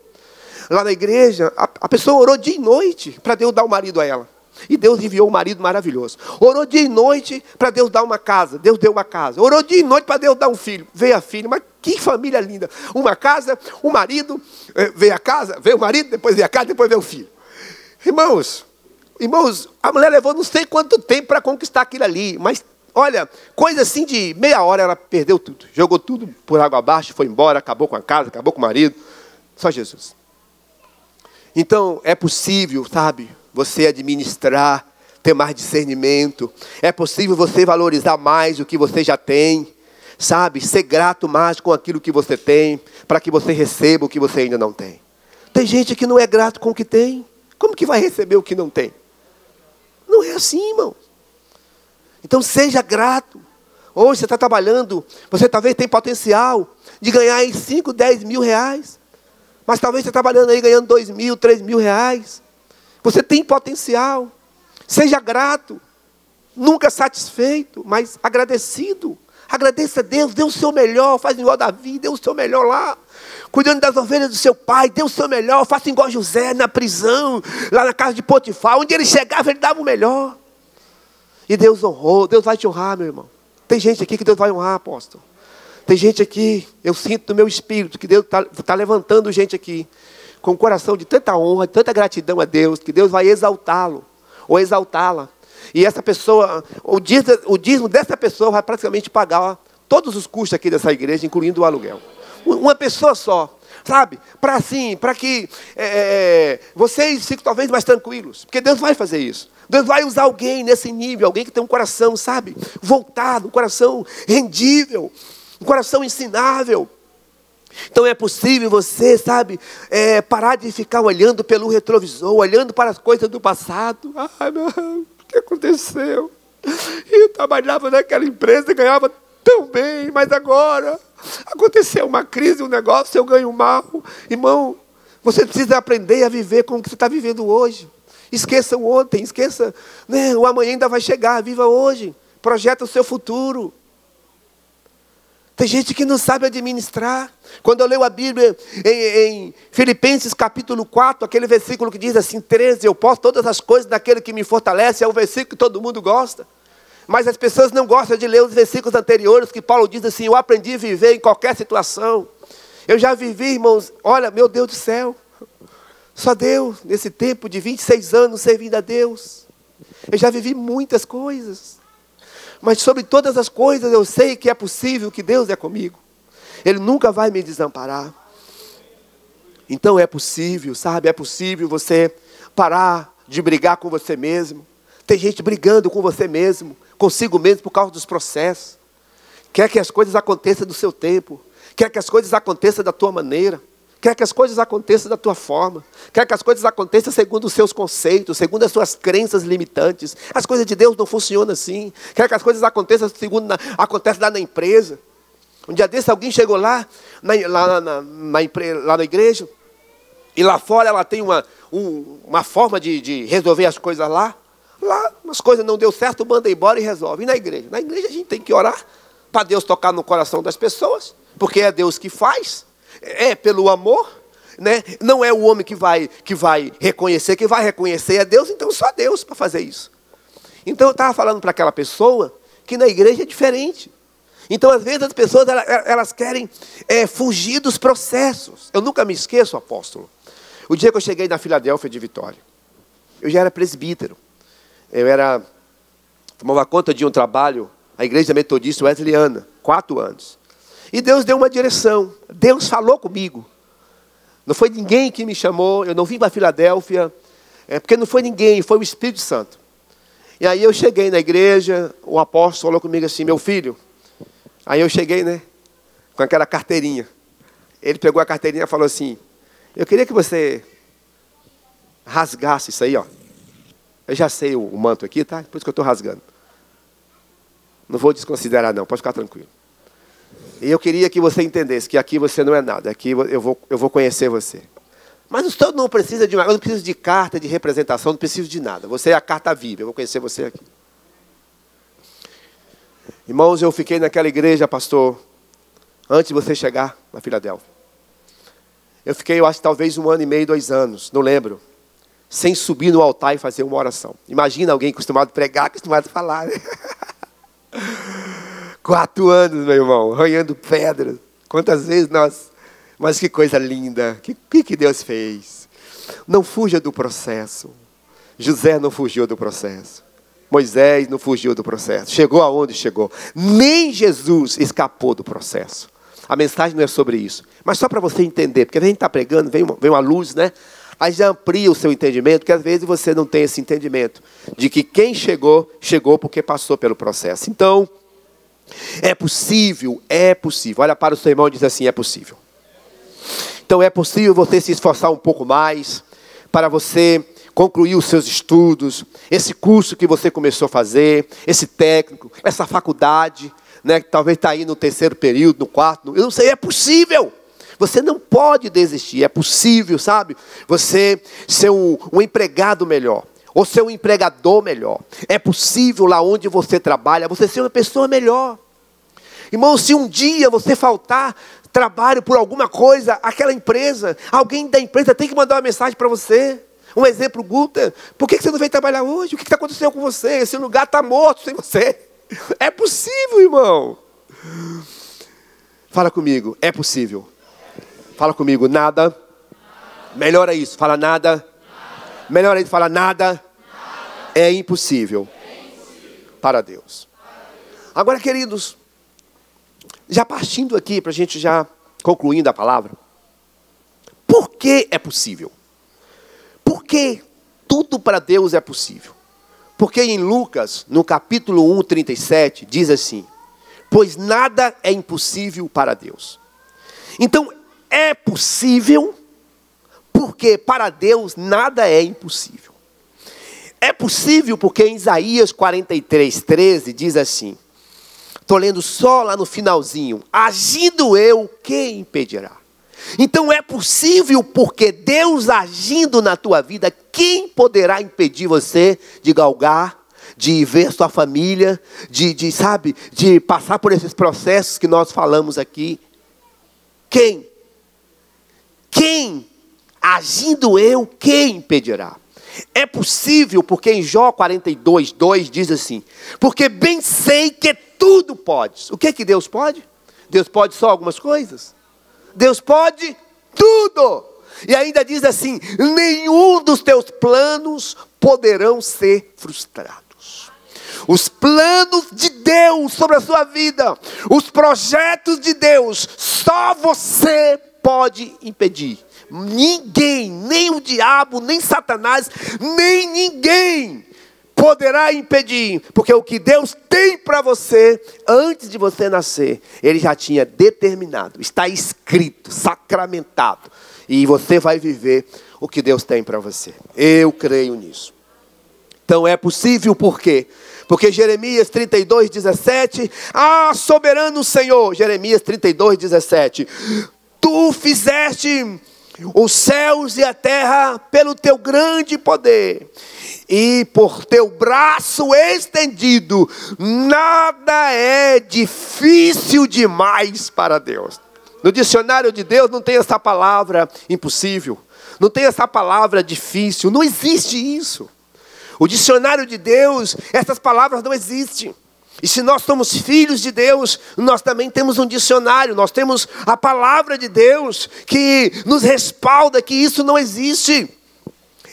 lá na igreja, a, a pessoa orou dia e noite para Deus dar o marido a ela. E Deus enviou um marido maravilhoso. Orou dia e noite para Deus dar uma casa. Deus deu uma casa. Orou dia e noite para Deus dar um filho. Veio a filha. Mas que família linda. Uma casa, um marido, eh, veio a casa, veio o marido, depois veio a casa, depois veio o filho. Irmãos, irmãos, a mulher levou não sei quanto tempo para conquistar aquilo ali. Mas, olha, coisa assim de meia hora ela perdeu tudo. Jogou tudo por água abaixo, foi embora, acabou com a casa, acabou com o marido. Só Jesus. Então, é possível, sabe? Você administrar, ter mais discernimento. É possível você valorizar mais o que você já tem, sabe? Ser grato mais com aquilo que você tem, para que você receba o que você ainda não tem. Tem gente que não é grato com o que tem. Como que vai receber o que não tem? Não é assim, irmão. Então seja grato. Hoje você está trabalhando, você talvez tem potencial de ganhar em 5, 10 mil reais. Mas talvez você trabalhando aí ganhando dois mil, três mil reais. Você tem potencial. Seja grato. Nunca satisfeito, mas agradecido. Agradeça a Deus, dê o seu melhor, faz igual Davi, dê o seu melhor lá. Cuidando das ovelhas do seu pai, dê o seu melhor, faça igual José na prisão, lá na casa de Potifar, onde ele chegava, ele dava o melhor. E Deus honrou, Deus vai te honrar, meu irmão. Tem gente aqui que Deus vai honrar, apóstolo. Tem gente aqui, eu sinto no meu espírito que Deus está tá levantando gente aqui, com um coração de tanta honra, de tanta gratidão a Deus, que Deus vai exaltá-lo, ou exaltá-la. E essa pessoa, o dízimo, o dízimo dessa pessoa vai praticamente pagar todos os custos aqui dessa igreja, incluindo o aluguel. Uma pessoa só, sabe? Para assim, para que é, é, vocês fiquem talvez mais tranquilos, porque Deus vai fazer isso. Deus vai usar alguém nesse nível, alguém que tem um coração, sabe, voltado, um coração rendível, um coração ensinável. Então é possível você, sabe, é, parar de ficar olhando pelo retrovisor, olhando para as coisas do passado. Ai, meu que aconteceu? Eu trabalhava naquela empresa, ganhava tão bem, mas agora aconteceu uma crise, um negócio, eu ganho mal. Irmão, você precisa aprender a viver com o que você está vivendo hoje. Esqueça o ontem, esqueça, né, o amanhã ainda vai chegar, viva hoje. Projeta o seu futuro. Tem gente que não sabe administrar. Quando eu leio a Bíblia em, em, Filipenses capítulo 4, aquele versículo que diz assim, 13, eu posso todas as coisas daquele que me fortalece, é o versículo que todo mundo gosta. Mas as pessoas não gostam de ler os versículos anteriores, que Paulo diz assim, eu aprendi a viver em qualquer situação. Eu já vivi, irmãos, olha, meu Deus do céu. Só Deus, nesse tempo de 26 anos servindo a Deus. Eu já vivi muitas coisas. Mas sobre todas as coisas eu sei que é possível que Deus é comigo. Ele nunca vai me desamparar. Então é possível, sabe? É possível você parar de brigar com você mesmo. Tem gente brigando com você mesmo, consigo mesmo por causa dos processos. Quer que as coisas aconteçam do seu tempo. Quer que as coisas aconteçam da tua maneira. Quer que as coisas aconteçam da tua forma. Quer que as coisas aconteçam segundo os seus conceitos, segundo as suas crenças limitantes. As coisas de Deus não funcionam assim. Quer que as coisas aconteçam segundo na, acontece lá na empresa. Um dia desse alguém chegou lá, na, lá, na, na, lá na igreja, e lá fora ela tem uma, um, uma forma de, de resolver as coisas lá. Lá as coisas não deu certo, manda embora e resolve. E na igreja? Na igreja a gente tem que orar para Deus tocar no coração das pessoas, porque é Deus que faz é pelo amor, né? Não é o homem que vai que vai reconhecer, que vai reconhecer é Deus, então só Deus para fazer isso. Então eu estava falando para aquela pessoa que na igreja é diferente. Então, às vezes, as pessoas elas, elas querem é, fugir dos processos. Eu nunca me esqueço, apóstolo. O dia que eu cheguei na Filadélfia de Vitória, eu já era presbítero. Eu era tomava conta de um trabalho, a igreja metodista wesleyana, quatro anos. E Deus deu uma direção. Deus falou comigo. Não foi ninguém que me chamou, eu não vim para Filadélfia, é, porque não foi ninguém, foi o Espírito Santo. E aí eu cheguei na igreja, o apóstolo falou comigo assim, meu filho. Aí eu cheguei, né, com aquela carteirinha. Ele pegou a carteirinha e falou assim, eu queria que você rasgasse isso aí, ó. Eu já sei o, o manto aqui, tá? Por isso que eu estou rasgando. Não vou desconsiderar não, pode ficar tranquilo. E eu queria que você entendesse que aqui você não é nada, aqui eu vou, eu vou conhecer você. Mas o estudo não precisa de eu não preciso de carta de representação, não preciso de nada. Você é a carta viva, eu vou conhecer você aqui. Irmãos, eu fiquei naquela igreja, pastor, antes de você chegar na Filadélfia. Eu fiquei, eu acho, talvez um ano e meio, dois anos, não lembro, sem subir no altar e fazer uma oração. Imagina alguém acostumado a pregar, acostumado a falar. Né? Quatro anos, meu irmão, arranhando pedras. Quantas vezes nós. Mas que coisa linda. O que, que Deus fez? Não fuja do processo. José não fugiu do processo. Moisés não fugiu do processo. Chegou aonde chegou. Nem Jesus escapou do processo. A mensagem não é sobre isso. Mas só para você entender, porque a gente está pregando, vem uma, vem uma luz, né? Aí já amplia o seu entendimento, que às vezes você não tem esse entendimento de que quem chegou, chegou porque passou pelo processo. Então, é possível, é possível. Olha para o seu irmão e diz assim: é possível. Então é possível você se esforçar um pouco mais para você concluir os seus estudos, esse curso que você começou a fazer, esse técnico, essa faculdade, né, que talvez está aí no terceiro período, no quarto, eu não sei, é possível. Você não pode desistir. É possível, sabe? Você ser um, um empregado melhor. Ou ser um empregador melhor. É possível lá onde você trabalha, você ser uma pessoa melhor. Irmão, se um dia você faltar trabalho por alguma coisa, aquela empresa, alguém da empresa tem que mandar uma mensagem para você. Um exemplo, Guta, por que você não veio trabalhar hoje? O que está acontecendo com você? Esse lugar está morto sem você. É possível, irmão. Fala comigo, é possível. Fala comigo, nada. Melhora isso, fala nada. Melhora isso, fala nada. É impossível para Deus. Agora, queridos, já partindo aqui, para a gente já concluindo a palavra. Por que é possível? Porque tudo para Deus é possível. Porque em Lucas, no capítulo 1, 37, diz assim: Pois nada é impossível para Deus. Então, é possível, porque para Deus nada é impossível. É possível porque em Isaías 43, 13 diz assim: Estou lendo só lá no finalzinho. Agindo eu, quem impedirá? Então é possível porque Deus agindo na tua vida, quem poderá impedir você de galgar, de ver sua família, de, de sabe, de passar por esses processos que nós falamos aqui? Quem? Quem? Agindo eu, quem impedirá? É possível, porque em Jó 42, 2 diz assim: Porque bem sei que tudo podes. O que que Deus pode? Deus pode só algumas coisas? Deus pode tudo. E ainda diz assim: nenhum dos teus planos poderão ser frustrados. Os planos de Deus sobre a sua vida, os projetos de Deus, só você pode impedir. Ninguém, nem o diabo, nem Satanás, nem ninguém poderá impedir, porque o que Deus tem para você, antes de você nascer, Ele já tinha determinado, está escrito, sacramentado, e você vai viver o que Deus tem para você. Eu creio nisso. Então é possível por quê? Porque Jeremias 32, 17, ah, soberano Senhor, Jeremias 32, 17, tu fizeste os céus e a terra pelo teu grande poder e por teu braço estendido, nada é difícil demais para Deus. No dicionário de Deus não tem essa palavra impossível, não tem essa palavra difícil, não existe isso. O dicionário de Deus, essas palavras não existem. E se nós somos filhos de Deus, nós também temos um dicionário, nós temos a palavra de Deus que nos respalda que isso não existe.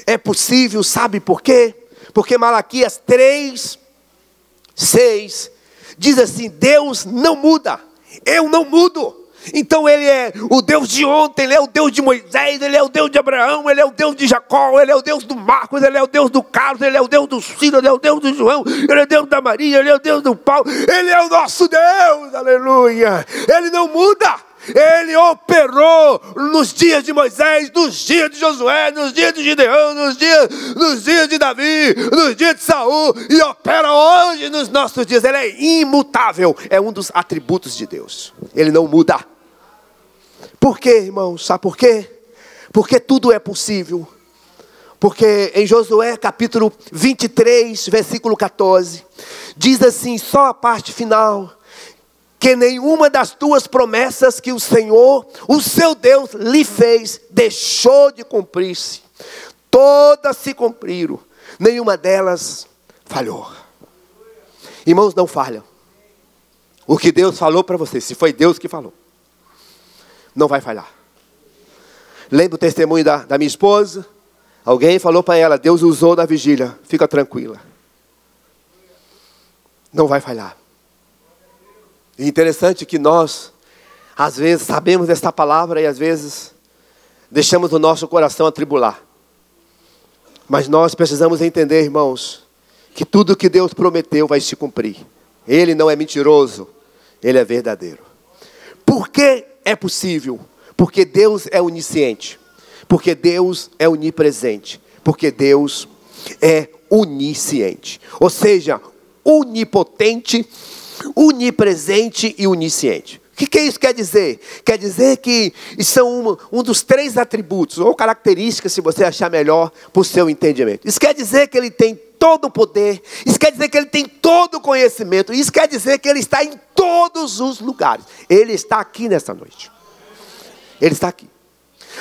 É possível, sabe por quê? Porque Malaquias 3, 6 diz assim: Deus não muda, eu não mudo. Então ele é o Deus de ontem, ele é o Deus de Moisés, ele é o Deus de Abraão, ele é o Deus de Jacó, ele é o Deus do Marcos, ele é o Deus do Carlos, ele é o Deus do Ciro, ele é o Deus do João, ele é o Deus da Maria, ele é o Deus do Paulo, ele é o nosso Deus, aleluia. Ele não muda. Ele operou nos dias de Moisés, nos dias de Josué, nos dias de Gideão, nos dias, nos dias de Davi, nos dias de Saul, e opera hoje nos nossos dias. Ele é imutável, é um dos atributos de Deus. Ele não muda. Por quê, irmãos? Sabe por quê? Porque tudo é possível. Porque em Josué capítulo 23, versículo 14, diz assim, só a parte final: que nenhuma das tuas promessas que o Senhor, o seu Deus, lhe fez, deixou de cumprir-se. Todas se cumpriram, nenhuma delas falhou. Irmãos, não falham. O que Deus falou para você, se foi Deus que falou não vai falhar. Lembra o testemunho da, da minha esposa? Alguém falou para ela: Deus usou na vigília, fica tranquila. Não vai falhar. E interessante que nós, às vezes, sabemos desta palavra e às vezes deixamos o nosso coração atribular. Mas nós precisamos entender, irmãos, que tudo que Deus prometeu vai se cumprir. Ele não é mentiroso, ele é verdadeiro. Por que é possível, porque Deus é onisciente, porque Deus é onipresente, porque Deus é onisciente, ou seja, onipotente, onipresente e onisciente. O que, que isso quer dizer? Quer dizer que são um, um dos três atributos, ou características, se você achar melhor, para o seu entendimento. Isso quer dizer que ele tem todo o poder, isso quer dizer que ele tem todo o conhecimento, isso quer dizer que ele está em todos os lugares. Ele está aqui nesta noite. Ele está aqui.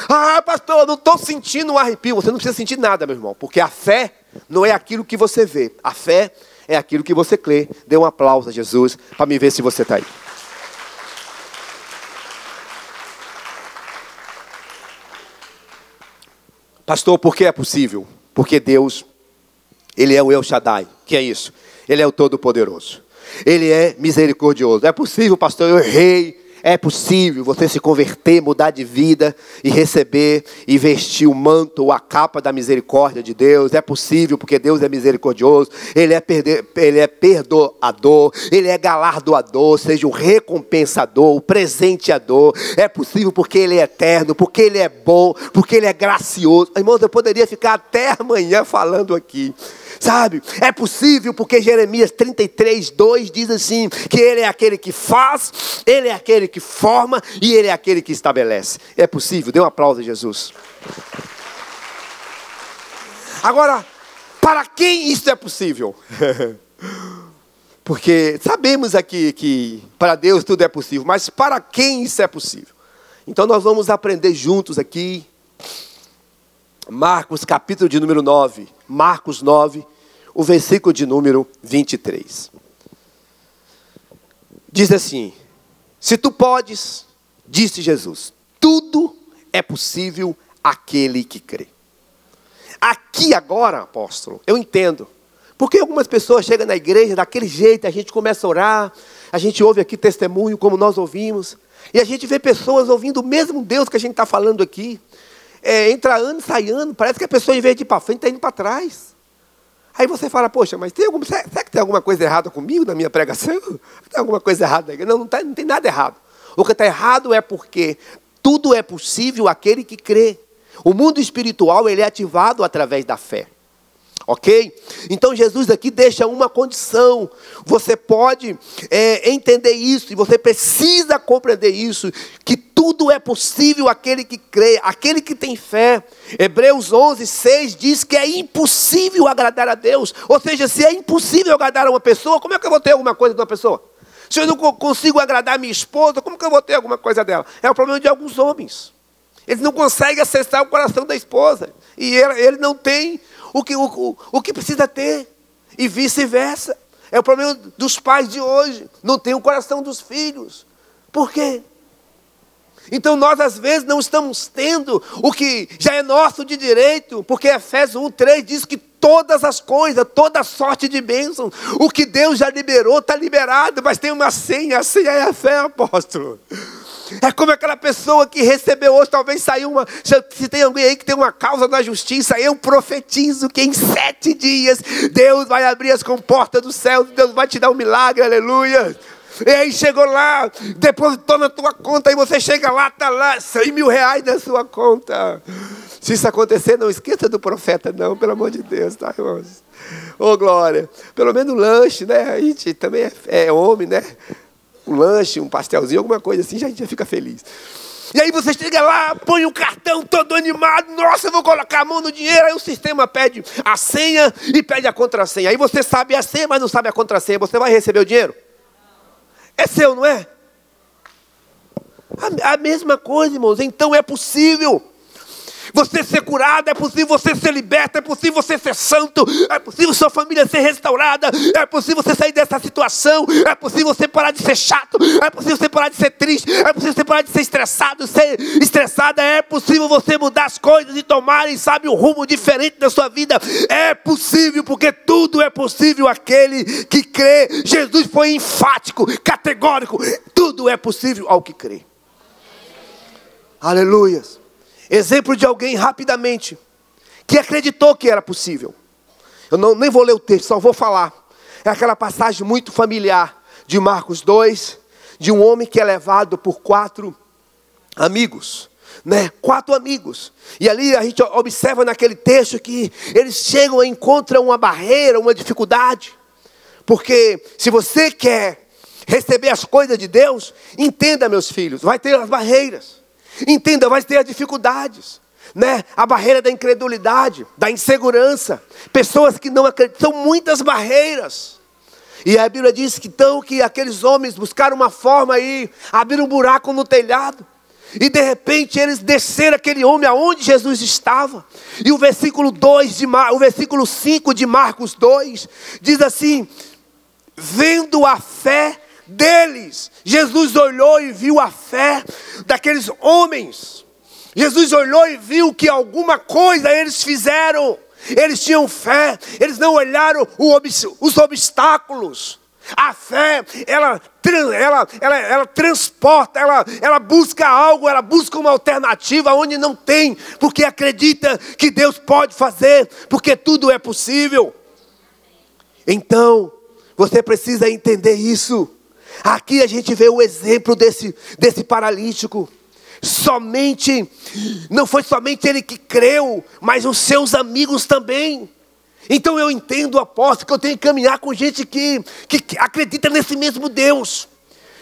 Ah, pastor, eu não estou sentindo um arrepio. Você não precisa sentir nada, meu irmão, porque a fé não é aquilo que você vê, a fé é aquilo que você crê. Dê um aplauso a Jesus para me ver se você está aí. Pastor, por que é possível? Porque Deus, Ele é o El Shaddai. Que é isso? Ele é o Todo-Poderoso. Ele é misericordioso. É possível, pastor, eu errei. É possível você se converter, mudar de vida e receber e vestir o manto ou a capa da misericórdia de Deus. É possível porque Deus é misericordioso, Ele é, perder, ele é perdoador, Ele é galardoador, seja o recompensador, o presenteador. É possível porque Ele é eterno, porque Ele é bom, porque Ele é gracioso. Irmãos, eu poderia ficar até amanhã falando aqui. Sabe? É possível porque Jeremias 33, 2 diz assim: que Ele é aquele que faz, Ele é aquele que forma e Ele é aquele que estabelece. É possível, dê um aplauso a Jesus. Agora, para quem isso é possível? porque sabemos aqui que para Deus tudo é possível, mas para quem isso é possível? Então nós vamos aprender juntos aqui Marcos, capítulo de número 9. Marcos 9, o versículo de número 23. Diz assim: Se tu podes, disse Jesus, tudo é possível aquele que crê. Aqui agora, apóstolo, eu entendo. Porque algumas pessoas chegam na igreja daquele jeito, a gente começa a orar, a gente ouve aqui testemunho como nós ouvimos, e a gente vê pessoas ouvindo o mesmo Deus que a gente está falando aqui é, entra ano, sai ano, parece que a pessoa, em vez de ir para frente, está indo para trás. Aí você fala, poxa, mas tem algum, será que tem alguma coisa errada comigo na minha pregação? Tem alguma coisa errada? Não, não, tá, não tem nada errado. O que está errado é porque tudo é possível aquele que crê. O mundo espiritual ele é ativado através da fé. Ok? Então Jesus aqui deixa uma condição. Você pode é, entender isso e você precisa compreender isso: que tudo é possível aquele que crê, aquele que tem fé. Hebreus 11, 6 diz que é impossível agradar a Deus. Ou seja, se é impossível agradar a uma pessoa, como é que eu vou ter alguma coisa de uma pessoa? Se eu não consigo agradar minha esposa, como que eu vou ter alguma coisa dela? É o problema de alguns homens. Eles não conseguem acessar o coração da esposa. E ele, não tem o que, o, o que precisa ter. E vice-versa. É o problema dos pais de hoje. Não tem o coração dos filhos. Por quê? Então nós às vezes não estamos tendo o que já é nosso de direito, porque Efésios 1:3 diz que todas as coisas, toda sorte de bênçãos, o que Deus já liberou está liberado, mas tem uma senha, a senha é a fé, apóstolo. É como aquela pessoa que recebeu hoje, talvez saiu uma. Se tem alguém aí que tem uma causa na justiça, eu profetizo que em sete dias Deus vai abrir as comportas do céu, Deus vai te dar um milagre, aleluia. E aí chegou lá, depositou na tua conta, e você chega lá, está lá, 100 mil reais na sua conta. Se isso acontecer, não esqueça do profeta, não, pelo amor de Deus, tá, irmãos? Ô, oh, glória. Pelo menos lanche, né? A gente também é, é homem, né? Um lanche, um pastelzinho, alguma coisa assim, já a gente já fica feliz. E aí você chega lá, põe o um cartão todo animado, nossa, eu vou colocar a mão no dinheiro, aí o sistema pede a senha e pede a contrassenha. Aí você sabe a senha, mas não sabe a contrassenha. Você vai receber o dinheiro? É seu, não é? A, a mesma coisa, irmãos. Então é possível você ser curado, é possível você ser liberto, é possível você ser santo, é possível sua família ser restaurada, é possível você sair dessa situação, é possível você parar de ser chato, é possível você parar de ser triste, é possível você parar de ser estressado, ser estressada, é possível você mudar as coisas e tomar, sabe, um rumo diferente da sua vida. É possível, porque tudo é possível aquele que crê. Jesus foi enfático, categórico, tudo é possível ao que crê. Aleluias. Exemplo de alguém rapidamente que acreditou que era possível. Eu não, nem vou ler o texto, só vou falar. É aquela passagem muito familiar de Marcos 2, de um homem que é levado por quatro amigos. Né? Quatro amigos. E ali a gente observa naquele texto que eles chegam e encontram uma barreira, uma dificuldade. Porque se você quer receber as coisas de Deus, entenda, meus filhos, vai ter as barreiras. Entenda, vai ter as dificuldades. Né? A barreira da incredulidade, da insegurança, pessoas que não acreditam, são muitas barreiras. E a Bíblia diz que então que aqueles homens buscaram uma forma aí, abriram um buraco no telhado. E de repente eles desceram aquele homem aonde Jesus estava. E o versículo 2 de Mar, o versículo 5 de Marcos 2 diz assim: vendo a fé deles, Jesus olhou e viu a fé daqueles homens. Jesus olhou e viu que alguma coisa eles fizeram. Eles tinham fé, eles não olharam os obstáculos. A fé, ela, ela, ela, ela transporta, ela, ela busca algo, ela busca uma alternativa onde não tem, porque acredita que Deus pode fazer, porque tudo é possível. Então, você precisa entender isso. Aqui a gente vê o exemplo desse, desse paralítico. Somente, não foi somente ele que creu, mas os seus amigos também. Então eu entendo, apóstolo, que eu tenho que caminhar com gente que, que acredita nesse mesmo Deus.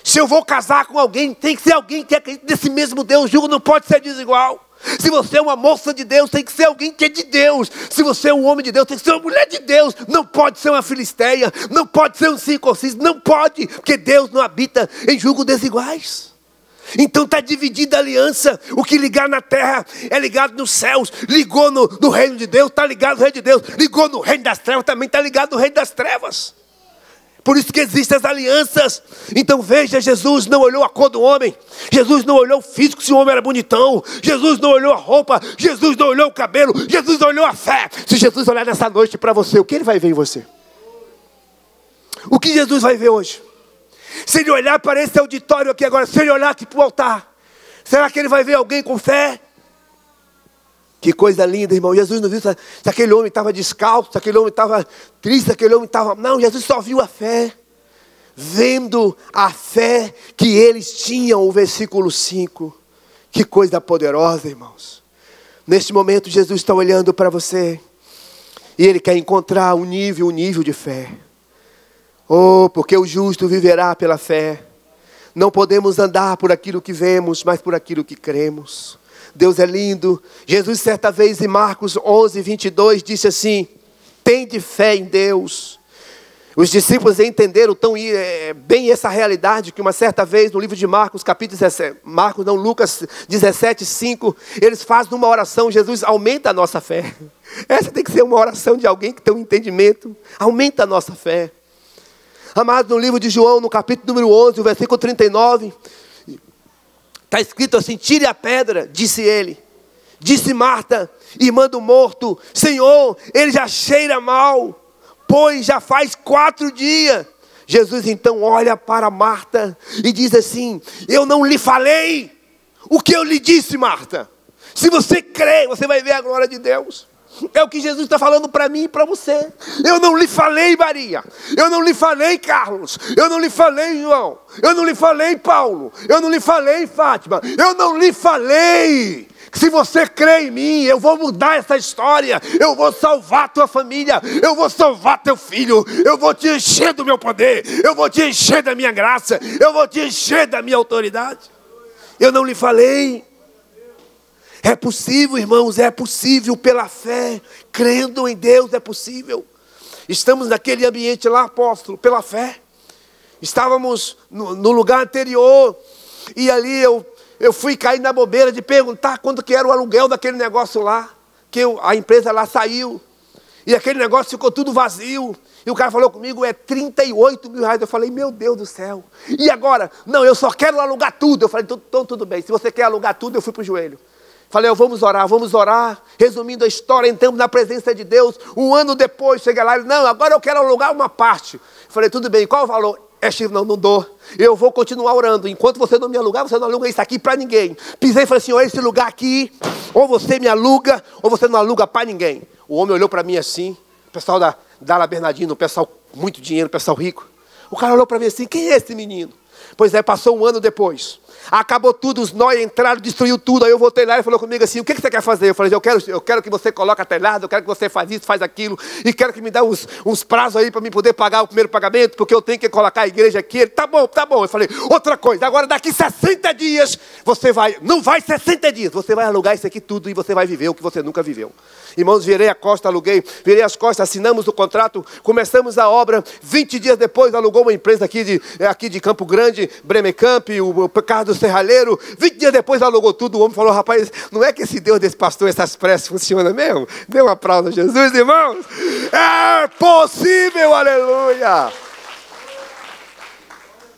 Se eu vou casar com alguém, tem que ser alguém que acredita nesse mesmo Deus. O jogo não pode ser desigual. Se você é uma moça de Deus, tem que ser alguém que é de Deus. Se você é um homem de Deus, tem que ser uma mulher de Deus. Não pode ser uma filisteia, não pode ser um circunciso, não pode, porque Deus não habita em julgos desiguais. Então está dividida a aliança. O que ligar na terra é ligado nos céus. Ligou no, no reino de Deus, está ligado no reino de Deus. Ligou no reino das trevas, também está ligado no reino das trevas. Por isso que existem as alianças. Então veja, Jesus não olhou a cor do homem. Jesus não olhou o físico se o homem era bonitão. Jesus não olhou a roupa. Jesus não olhou o cabelo. Jesus olhou a fé. Se Jesus olhar nessa noite para você, o que ele vai ver em você? O que Jesus vai ver hoje? Se ele olhar para esse auditório aqui agora, se ele olhar aqui para o altar, será que ele vai ver alguém com fé? Que coisa linda, irmão. Jesus não viu se, se aquele homem estava descalço, se aquele homem estava triste, se aquele homem estava. Não, Jesus só viu a fé. Vendo a fé que eles tinham, o versículo 5. Que coisa poderosa, irmãos. Neste momento, Jesus está olhando para você. E Ele quer encontrar um nível, um nível de fé. Oh, porque o justo viverá pela fé. Não podemos andar por aquilo que vemos, mas por aquilo que cremos. Deus é lindo. Jesus, certa vez em Marcos 11, 22, disse assim: Tende fé em Deus. Os discípulos entenderam tão é, bem essa realidade que uma certa vez no livro de Marcos, capítulo 17, Marcos não, Lucas 17, 5, eles fazem uma oração, Jesus aumenta a nossa fé. Essa tem que ser uma oração de alguém que tem um entendimento. Aumenta a nossa fé. Amado, no livro de João, no capítulo número 11, o versículo 39, Está escrito assim: tire a pedra, disse ele. Disse Marta, irmã do morto: Senhor, ele já cheira mal, pois já faz quatro dias. Jesus então olha para Marta e diz assim: Eu não lhe falei o que eu lhe disse, Marta. Se você crê, você vai ver a glória de Deus. É o que Jesus está falando para mim e para você. Eu não lhe falei, Maria. Eu não lhe falei, Carlos. Eu não lhe falei, João. Eu não lhe falei, Paulo. Eu não lhe falei, Fátima. Eu não lhe falei. Se você crê em mim, eu vou mudar essa história. Eu vou salvar tua família. Eu vou salvar teu filho. Eu vou te encher do meu poder. Eu vou te encher da minha graça. Eu vou te encher da minha autoridade. Eu não lhe falei. É possível, irmãos, é possível pela fé, crendo em Deus é possível. Estamos naquele ambiente lá, apóstolo, pela fé. Estávamos no, no lugar anterior e ali eu, eu fui cair na bobeira de perguntar quanto que era o aluguel daquele negócio lá, que eu, a empresa lá saiu. E aquele negócio ficou tudo vazio. E o cara falou comigo, é 38 mil reais. Eu falei, meu Deus do céu. E agora? Não, eu só quero alugar tudo. Eu falei, então, então tudo bem. Se você quer alugar tudo, eu fui para o joelho. Falei, oh, vamos orar, vamos orar. Resumindo a história, entramos na presença de Deus. Um ano depois, chega lá, ele, não, agora eu quero alugar uma parte. Falei, tudo bem, qual o valor? É Chico, não, não dou. Eu vou continuar orando. Enquanto você não me alugar, você não aluga isso aqui para ninguém. Pisei e falei assim: olha, esse lugar aqui, ou você me aluga, ou você não aluga para ninguém. O homem olhou para mim assim, o pessoal da Dala Bernardino, o pessoal muito dinheiro, o pessoal rico. O cara olhou para mim assim: quem é esse menino? Pois é, passou um ano depois. Acabou tudo, os nós entraram, destruiu tudo. Aí eu voltei lá e falou comigo assim: o que, que você quer fazer? Eu falei, eu quero, eu quero que você coloque telhado, eu quero que você faz isso, faz aquilo, e quero que me dê uns, uns prazos aí para me poder pagar o primeiro pagamento, porque eu tenho que colocar a igreja aqui. Ele, tá bom, tá bom. Eu falei, outra coisa, agora daqui 60 dias, você vai, não vai 60 dias, você vai alugar isso aqui tudo e você vai viver o que você nunca viveu. Irmãos, virei a costa, aluguei, virei as costas, assinamos o contrato, começamos a obra. 20 dias depois, alugou uma empresa aqui de, aqui de Campo Grande, Bremecamp, o, Carro do Serralheiro. 20 dias depois, alugou tudo. O homem falou: rapaz, não é que esse Deus desse pastor, essas pressas funciona mesmo? Dê um aplauso a Jesus, irmãos. É possível, aleluia.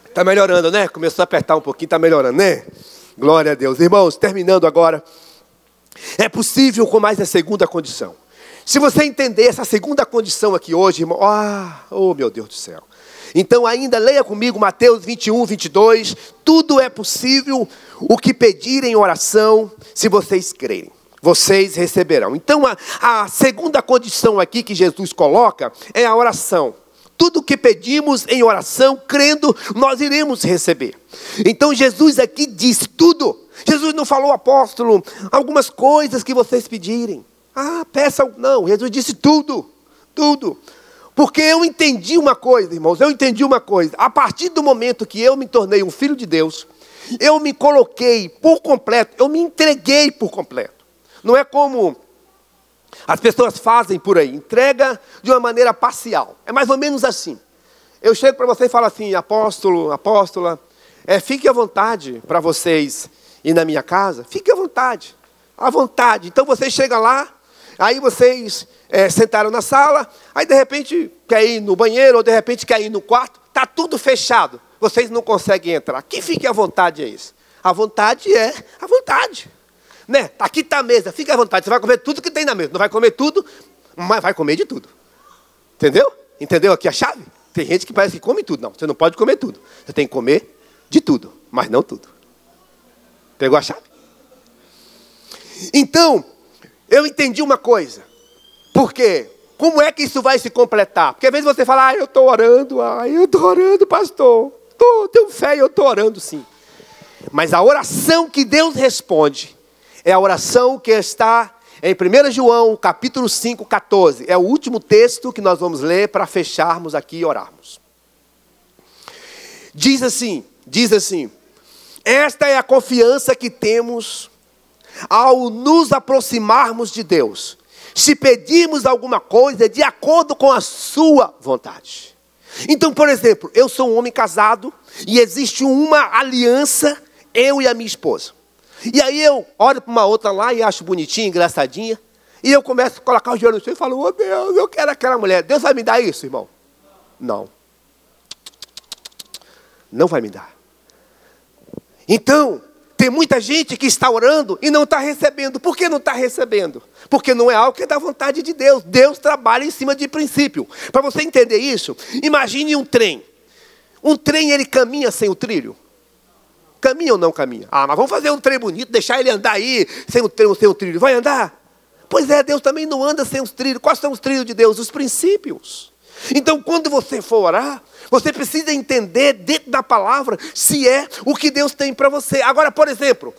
Está melhorando, né? Começou a apertar um pouquinho, está melhorando, né? Glória a Deus. Irmãos, terminando agora. É possível com mais a segunda condição. Se você entender essa segunda condição aqui hoje, irmão, ah, oh meu Deus do céu. Então, ainda leia comigo Mateus 21, 22. Tudo é possível o que pedirem em oração, se vocês crerem, vocês receberão. Então, a, a segunda condição aqui que Jesus coloca é a oração. Tudo que pedimos em oração, crendo, nós iremos receber. Então, Jesus aqui diz tudo Jesus não falou, apóstolo, algumas coisas que vocês pedirem. Ah, peçam. Não, Jesus disse tudo, tudo. Porque eu entendi uma coisa, irmãos, eu entendi uma coisa. A partir do momento que eu me tornei um filho de Deus, eu me coloquei por completo, eu me entreguei por completo. Não é como as pessoas fazem por aí, entrega de uma maneira parcial. É mais ou menos assim. Eu chego para você e falo assim, apóstolo, apóstola, é, fique à vontade para vocês ir na minha casa, fique à vontade, à vontade. Então você chega lá, aí vocês é, sentaram na sala, aí de repente quer ir no banheiro, ou de repente quer ir no quarto, está tudo fechado, vocês não conseguem entrar. Que fique à vontade é isso? A vontade é a vontade. Né? Aqui está a mesa, fique à vontade. Você vai comer tudo que tem na mesa. Não vai comer tudo, mas vai comer de tudo. Entendeu? Entendeu aqui a chave? Tem gente que parece que come tudo. Não, você não pode comer tudo. Você tem que comer de tudo, mas não tudo. Pegou a chave? Então, eu entendi uma coisa. Por quê? Como é que isso vai se completar? Porque às vezes você fala, ah, eu estou orando, ah, eu estou orando, pastor. Tô, tenho fé, eu estou orando sim. Mas a oração que Deus responde é a oração que está em 1 João, capítulo 5, 14. É o último texto que nós vamos ler para fecharmos aqui e orarmos. Diz assim, diz assim: esta é a confiança que temos ao nos aproximarmos de Deus. Se pedirmos alguma coisa de acordo com a sua vontade. Então, por exemplo, eu sou um homem casado e existe uma aliança, eu e a minha esposa. E aí eu olho para uma outra lá e acho bonitinha, engraçadinha. E eu começo a colocar o joelho no chão e falo, oh Deus, eu quero aquela mulher. Deus vai me dar isso, irmão? Não. Não vai me dar. Então, tem muita gente que está orando e não está recebendo. Por que não está recebendo? Porque não é algo que é da vontade de Deus. Deus trabalha em cima de princípio. Para você entender isso, imagine um trem. Um trem ele caminha sem o trilho. Caminha ou não caminha? Ah, mas vamos fazer um trem bonito, deixar ele andar aí sem o, trem, sem o trilho. Vai andar? Pois é, Deus também não anda sem os trilhos. Quais são os trilhos de Deus? Os princípios. Então, quando você for orar, você precisa entender dentro da palavra se é o que Deus tem para você. Agora, por exemplo,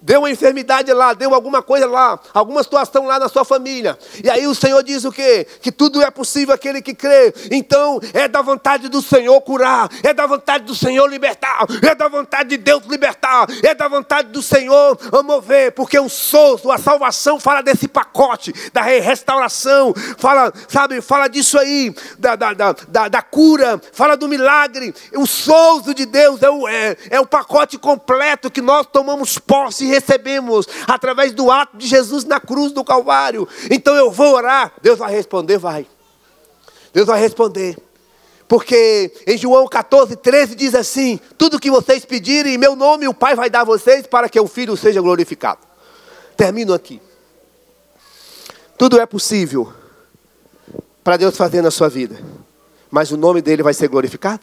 Deu uma enfermidade lá, deu alguma coisa lá, alguma situação lá na sua família. E aí o Senhor diz o quê? Que tudo é possível aquele que crê. Então é da vontade do Senhor curar, é da vontade do Senhor libertar, é da vontade de Deus libertar, é da vontade do Senhor mover, porque o sozo, a salvação fala desse pacote da restauração, fala, sabe, fala disso aí, da, da, da, da cura, fala do milagre. O sozo de Deus é o, é, é o pacote completo que nós tomamos posse recebemos através do ato de Jesus na cruz do Calvário. Então eu vou orar, Deus vai responder, vai. Deus vai responder. Porque em João 14, 13 diz assim: Tudo que vocês pedirem em meu nome, o Pai vai dar a vocês para que o Filho seja glorificado. Termino aqui. Tudo é possível para Deus fazer na sua vida, mas o nome dele vai ser glorificado?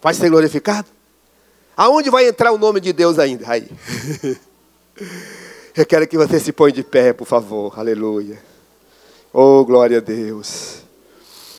Vai ser glorificado? Aonde vai entrar o nome de Deus ainda? Aí. Eu quero que você se ponha de pé, por favor. Aleluia. Oh, glória a Deus.